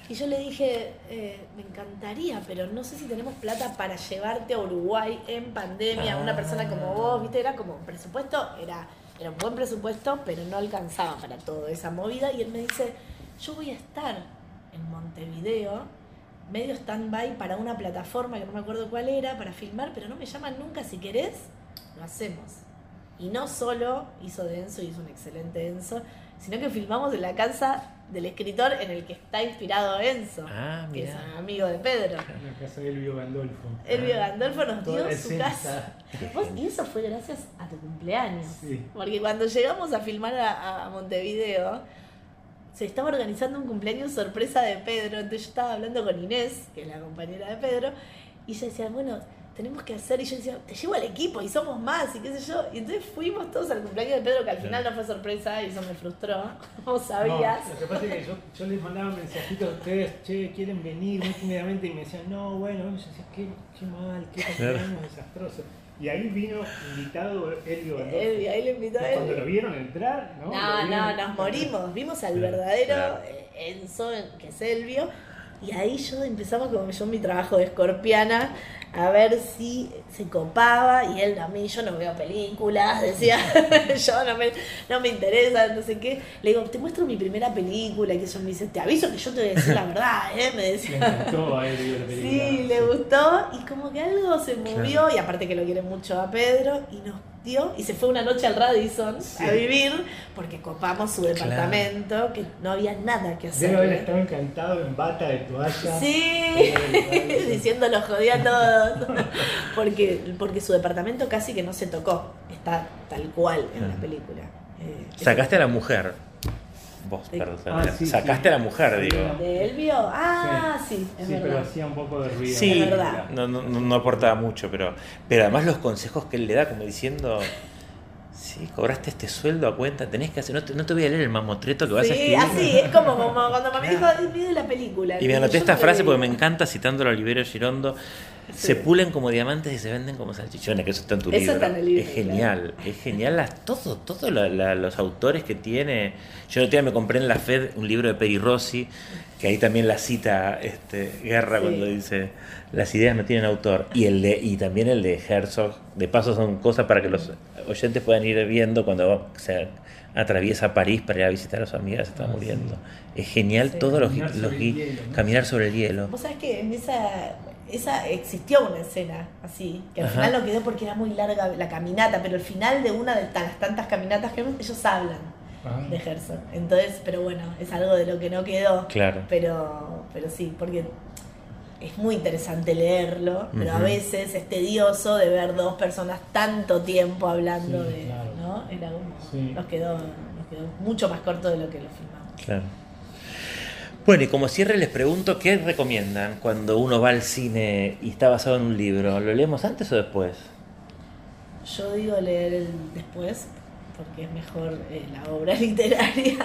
Y yo le dije, eh, me encantaría, pero no sé si tenemos plata para llevarte a Uruguay en pandemia, una persona como vos, viste, era como un presupuesto, era, era un buen presupuesto, pero no alcanzaba para toda esa movida. Y él me dice, yo voy a estar en Montevideo, medio stand-by para una plataforma que no me acuerdo cuál era, para filmar, pero no me llaman nunca, si querés, lo hacemos. Y no solo hizo de Enzo y hizo un excelente Enzo, sino que filmamos en la casa del escritor en el que está inspirado Enzo, Ah, que es un amigo de Pedro. En la casa de Elvio Gandolfo. Elvio Gandolfo nos dio su casa. Vos- y eso fue gracias a tu cumpleaños. Sí. Porque cuando llegamos a filmar a, a Montevideo, se estaba organizando un cumpleaños sorpresa de Pedro, entonces yo estaba hablando con Inés, que es la compañera de Pedro, y ella decía, bueno, tenemos que hacer, y yo decía, te llevo al equipo y somos más, y qué sé yo, y entonces fuimos todos al cumpleaños de Pedro, que al final no fue sorpresa, y eso me frustró, como sabías. No, lo que pasa es que yo, yo les mandaba mensajitos a ustedes, che, quieren venir muy tímidamente, y me decían, no, bueno, yo decía, qué, qué mal, qué cumpleaños desastroso. Y ahí vino invitado Elio. Él- ahí le invitó a Cuando lo vieron entrar, ¿no? Lo No, no, nos morimos. Vimos al verdadero eh, Enzo, que es Elvio, y ahí yo empezamos como yo mi trabajo de escorpiana a ver si se copaba y él a mí yo no veo películas, decía, yo no me, no me interesa, no sé qué. Le digo, te muestro mi primera película y que eso me dice, te aviso que yo te voy a decir la verdad, ¿eh? Me Le decía. encantó a Elio la película. Sí, le gustó y como que algo se movió y aparte que lo quiere mucho a Pedro y nos dio y se fue una noche al Radisson a vivir porque copamos su departamento que no había nada que hacer. Debe haber estado encantado en bata de toalla. Sí, diciendo los jodía a todos. Porque, porque su departamento casi que no se tocó. Está tal cual en la película. Eh, Sacaste a la mujer. Vos, Sí. perdón. Ah, sí, Sacaste sí. a la mujer, digo. ¿De Elvio? Ah, sí, es Sí, pero hacía un poco de ruido. Sí, Es verdad. no, no, no- no aportaba mucho, pero, pero además los consejos que él le da, como diciendo, sí, cobraste este sueldo a cuenta, tenés que hacer, no te, no te voy a leer el mamotreto que vas a Sí, escribir. así, es como, como cuando me dijo, pide la película. Y me anoté esta frase porque me encanta citándolo a Oliverio Girondo. Se pulen como diamantes y se venden como salchichones, que eso está en tu Eso libro. está en el libro, es genial, es genial las, todo, todos los autores que tiene. Yo el otro día me compré en la Fed un libro de Peri Rossi, que ahí también la cita este, Guerra Sí. cuando dice las ideas no tienen autor. Y el de, y también el de Herzog, de paso son cosas para que los oyentes puedan ir viendo cuando se atraviesa París para ir a visitar a su amiga que se está Ah, sí. muriendo. Es genial Sí. todos los, Caminar los sobre el gui- hielo, ¿no? caminar sobre el hielo. Vos sabés que en esa, esa existió una escena así, que al Ajá. final no quedó porque era muy larga la caminata, pero al final de una de las tantas caminatas que vemos, ellos hablan Ah. de Herzog. Entonces, pero bueno, es algo de lo que no quedó. Claro. Pero, pero sí, porque es muy interesante leerlo, pero a veces es tedioso de ver dos personas tanto tiempo hablando Sí, de, claro. ¿no? Era como, Sí. nos quedó, nos quedó mucho más corto de lo que lo filmamos. Claro. Bueno, y como cierre les pregunto, ¿qué recomiendan cuando uno va al cine y está basado en un libro? ¿Lo leemos antes o después? Yo digo leer el después porque es mejor eh, la obra literaria,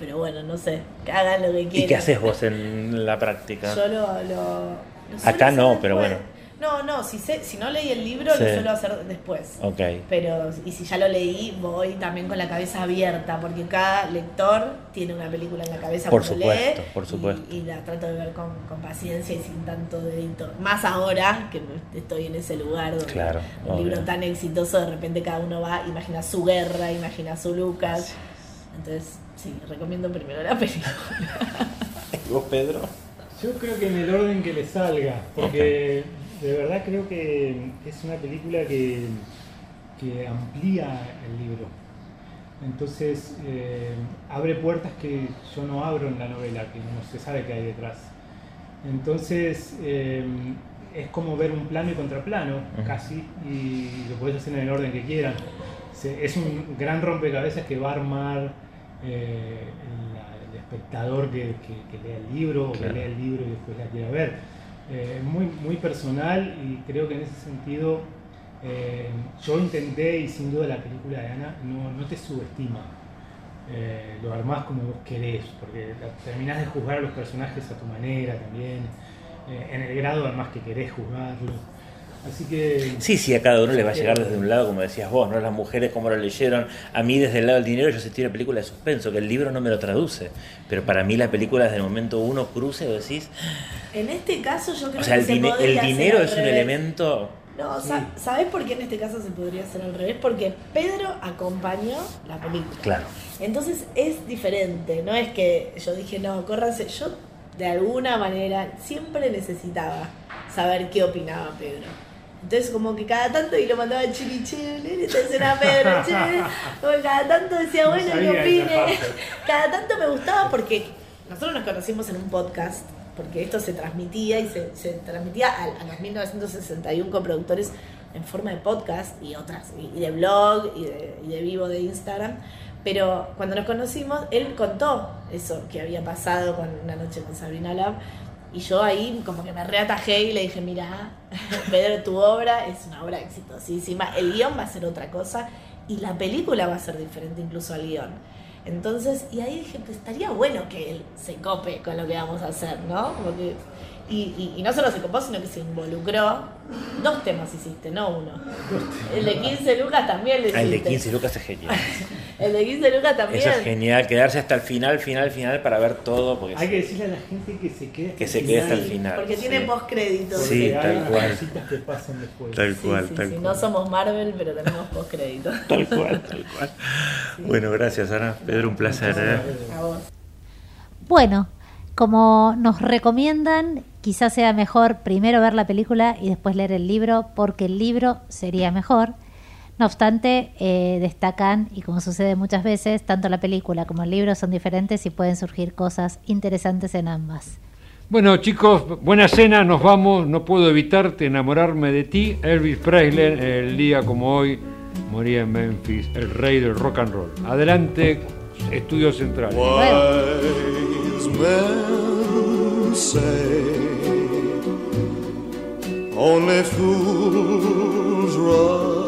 pero bueno, no sé, hagan lo que quieran. ¿Y qué haces vos en la práctica? Yo lo, lo- Acá no, pero bueno. No, no, si, sé, si no leí el libro Sí. lo suelo hacer después. Ok. Pero, y si ya lo leí, voy también con la cabeza abierta, porque cada lector tiene una película en la cabeza Por cuando supuesto, lee. por y- supuesto. Y, la trato de ver con, con paciencia y sin tanto dedito. Más ahora que estoy en ese lugar donde Claro, un obvio. libro tan exitoso, de repente cada uno va, imagina su guerra, imagina su Lucas. Entonces, sí, recomiendo primero la película. ¿Y vos, Pedro? Yo creo que en el orden que le salga, porque de verdad creo que es una película que, que amplía el libro. Entonces eh, abre puertas que yo no abro en la novela, que no se sabe qué hay detrás. Entonces eh, es como ver un plano y contraplano, casi, y lo podés hacer en el orden que quieran. Es un gran rompecabezas que va a armar eh, el, el espectador que, que- que lea el libro o que lea el libro y después la quiera ver. Eh, muy, muy personal y creo que en ese sentido eh, yo intenté y sin duda la película de Ana no, no te subestima. Eh, lo armás como vos querés, porque terminás de juzgar a los personajes a tu manera también, eh, en el grado además que querés juzgarlos. Así que Sí, sí, a cada uno le va a llegar desde un lado, como decías vos, ¿no? Las mujeres como lo leyeron. A mí desde el lado del dinero yo sentí una película de suspenso, que el libro no me lo traduce. Pero para mí la película desde el momento uno cruce y decís... En este caso yo creo O sea, que el, se podría el dinero es un revés. elemento... No, sa- ¿sabés por qué en este caso se podría hacer al revés? Porque Pedro acompañó la película. Claro. Entonces es diferente, no es que yo dije, no, córranse. Yo de alguna manera siempre necesitaba saber qué opinaba Pedro. Entonces como que cada tanto, y lo mandaba a Chili Chile, esta escena a Pedro, che, como cada tanto decía, No bueno, sabía que opine. Cada tanto me gustaba porque nosotros nos conocimos en un podcast, porque esto se transmitía y se, se transmitía a, a los 1961 coproductores en forma de podcast y otras, y, y de blog y de, y de vivo de Instagram. Pero cuando nos conocimos, él contó eso que había pasado con una noche con Sabrina Lab. Y yo ahí como que me reatajé y le dije, mira, Pedro, tu obra es una obra exitosísima, el guion va a ser otra cosa y la película va a ser diferente incluso al guion. Entonces, y ahí dije, pues estaría bueno que él se cope con lo que vamos a hacer, ¿no? Como que- y, y- y no solo se copó, sino que se involucró. Dos temas hiciste, no uno. El de 15 lucas también lo hiciste. Ah, el de 15 lucas es genial. El de 15 lucas también. Eso es genial, quedarse hasta el final, final, final para ver todo. Porque Hay que decirle a la gente que se quede hasta Que el se quede hasta el final. final. Porque tiene sí. postcréditos. Sí, tal cual. que pasan después. Tal Sí, cual, sí, tal sí. cual. No somos Marvel, pero tenemos postcréditos. Tal cual, tal cual. Bueno, gracias, Ana. Pedro, un placer. ¿eh? A vos. Bueno, como nos recomiendan, quizás sea mejor primero ver la película y después leer el libro, porque el libro sería mejor. No obstante, eh, destacan, y como sucede muchas veces, tanto la película como el libro son diferentes y pueden surgir cosas interesantes en ambas. Bueno, chicos, buena cena, nos vamos. No puedo evitarte enamorarme de ti. Elvis Presley, el día como hoy, moría en Memphis, el rey del rock and roll. Adelante, Estudio Central. Wise men say only fools rush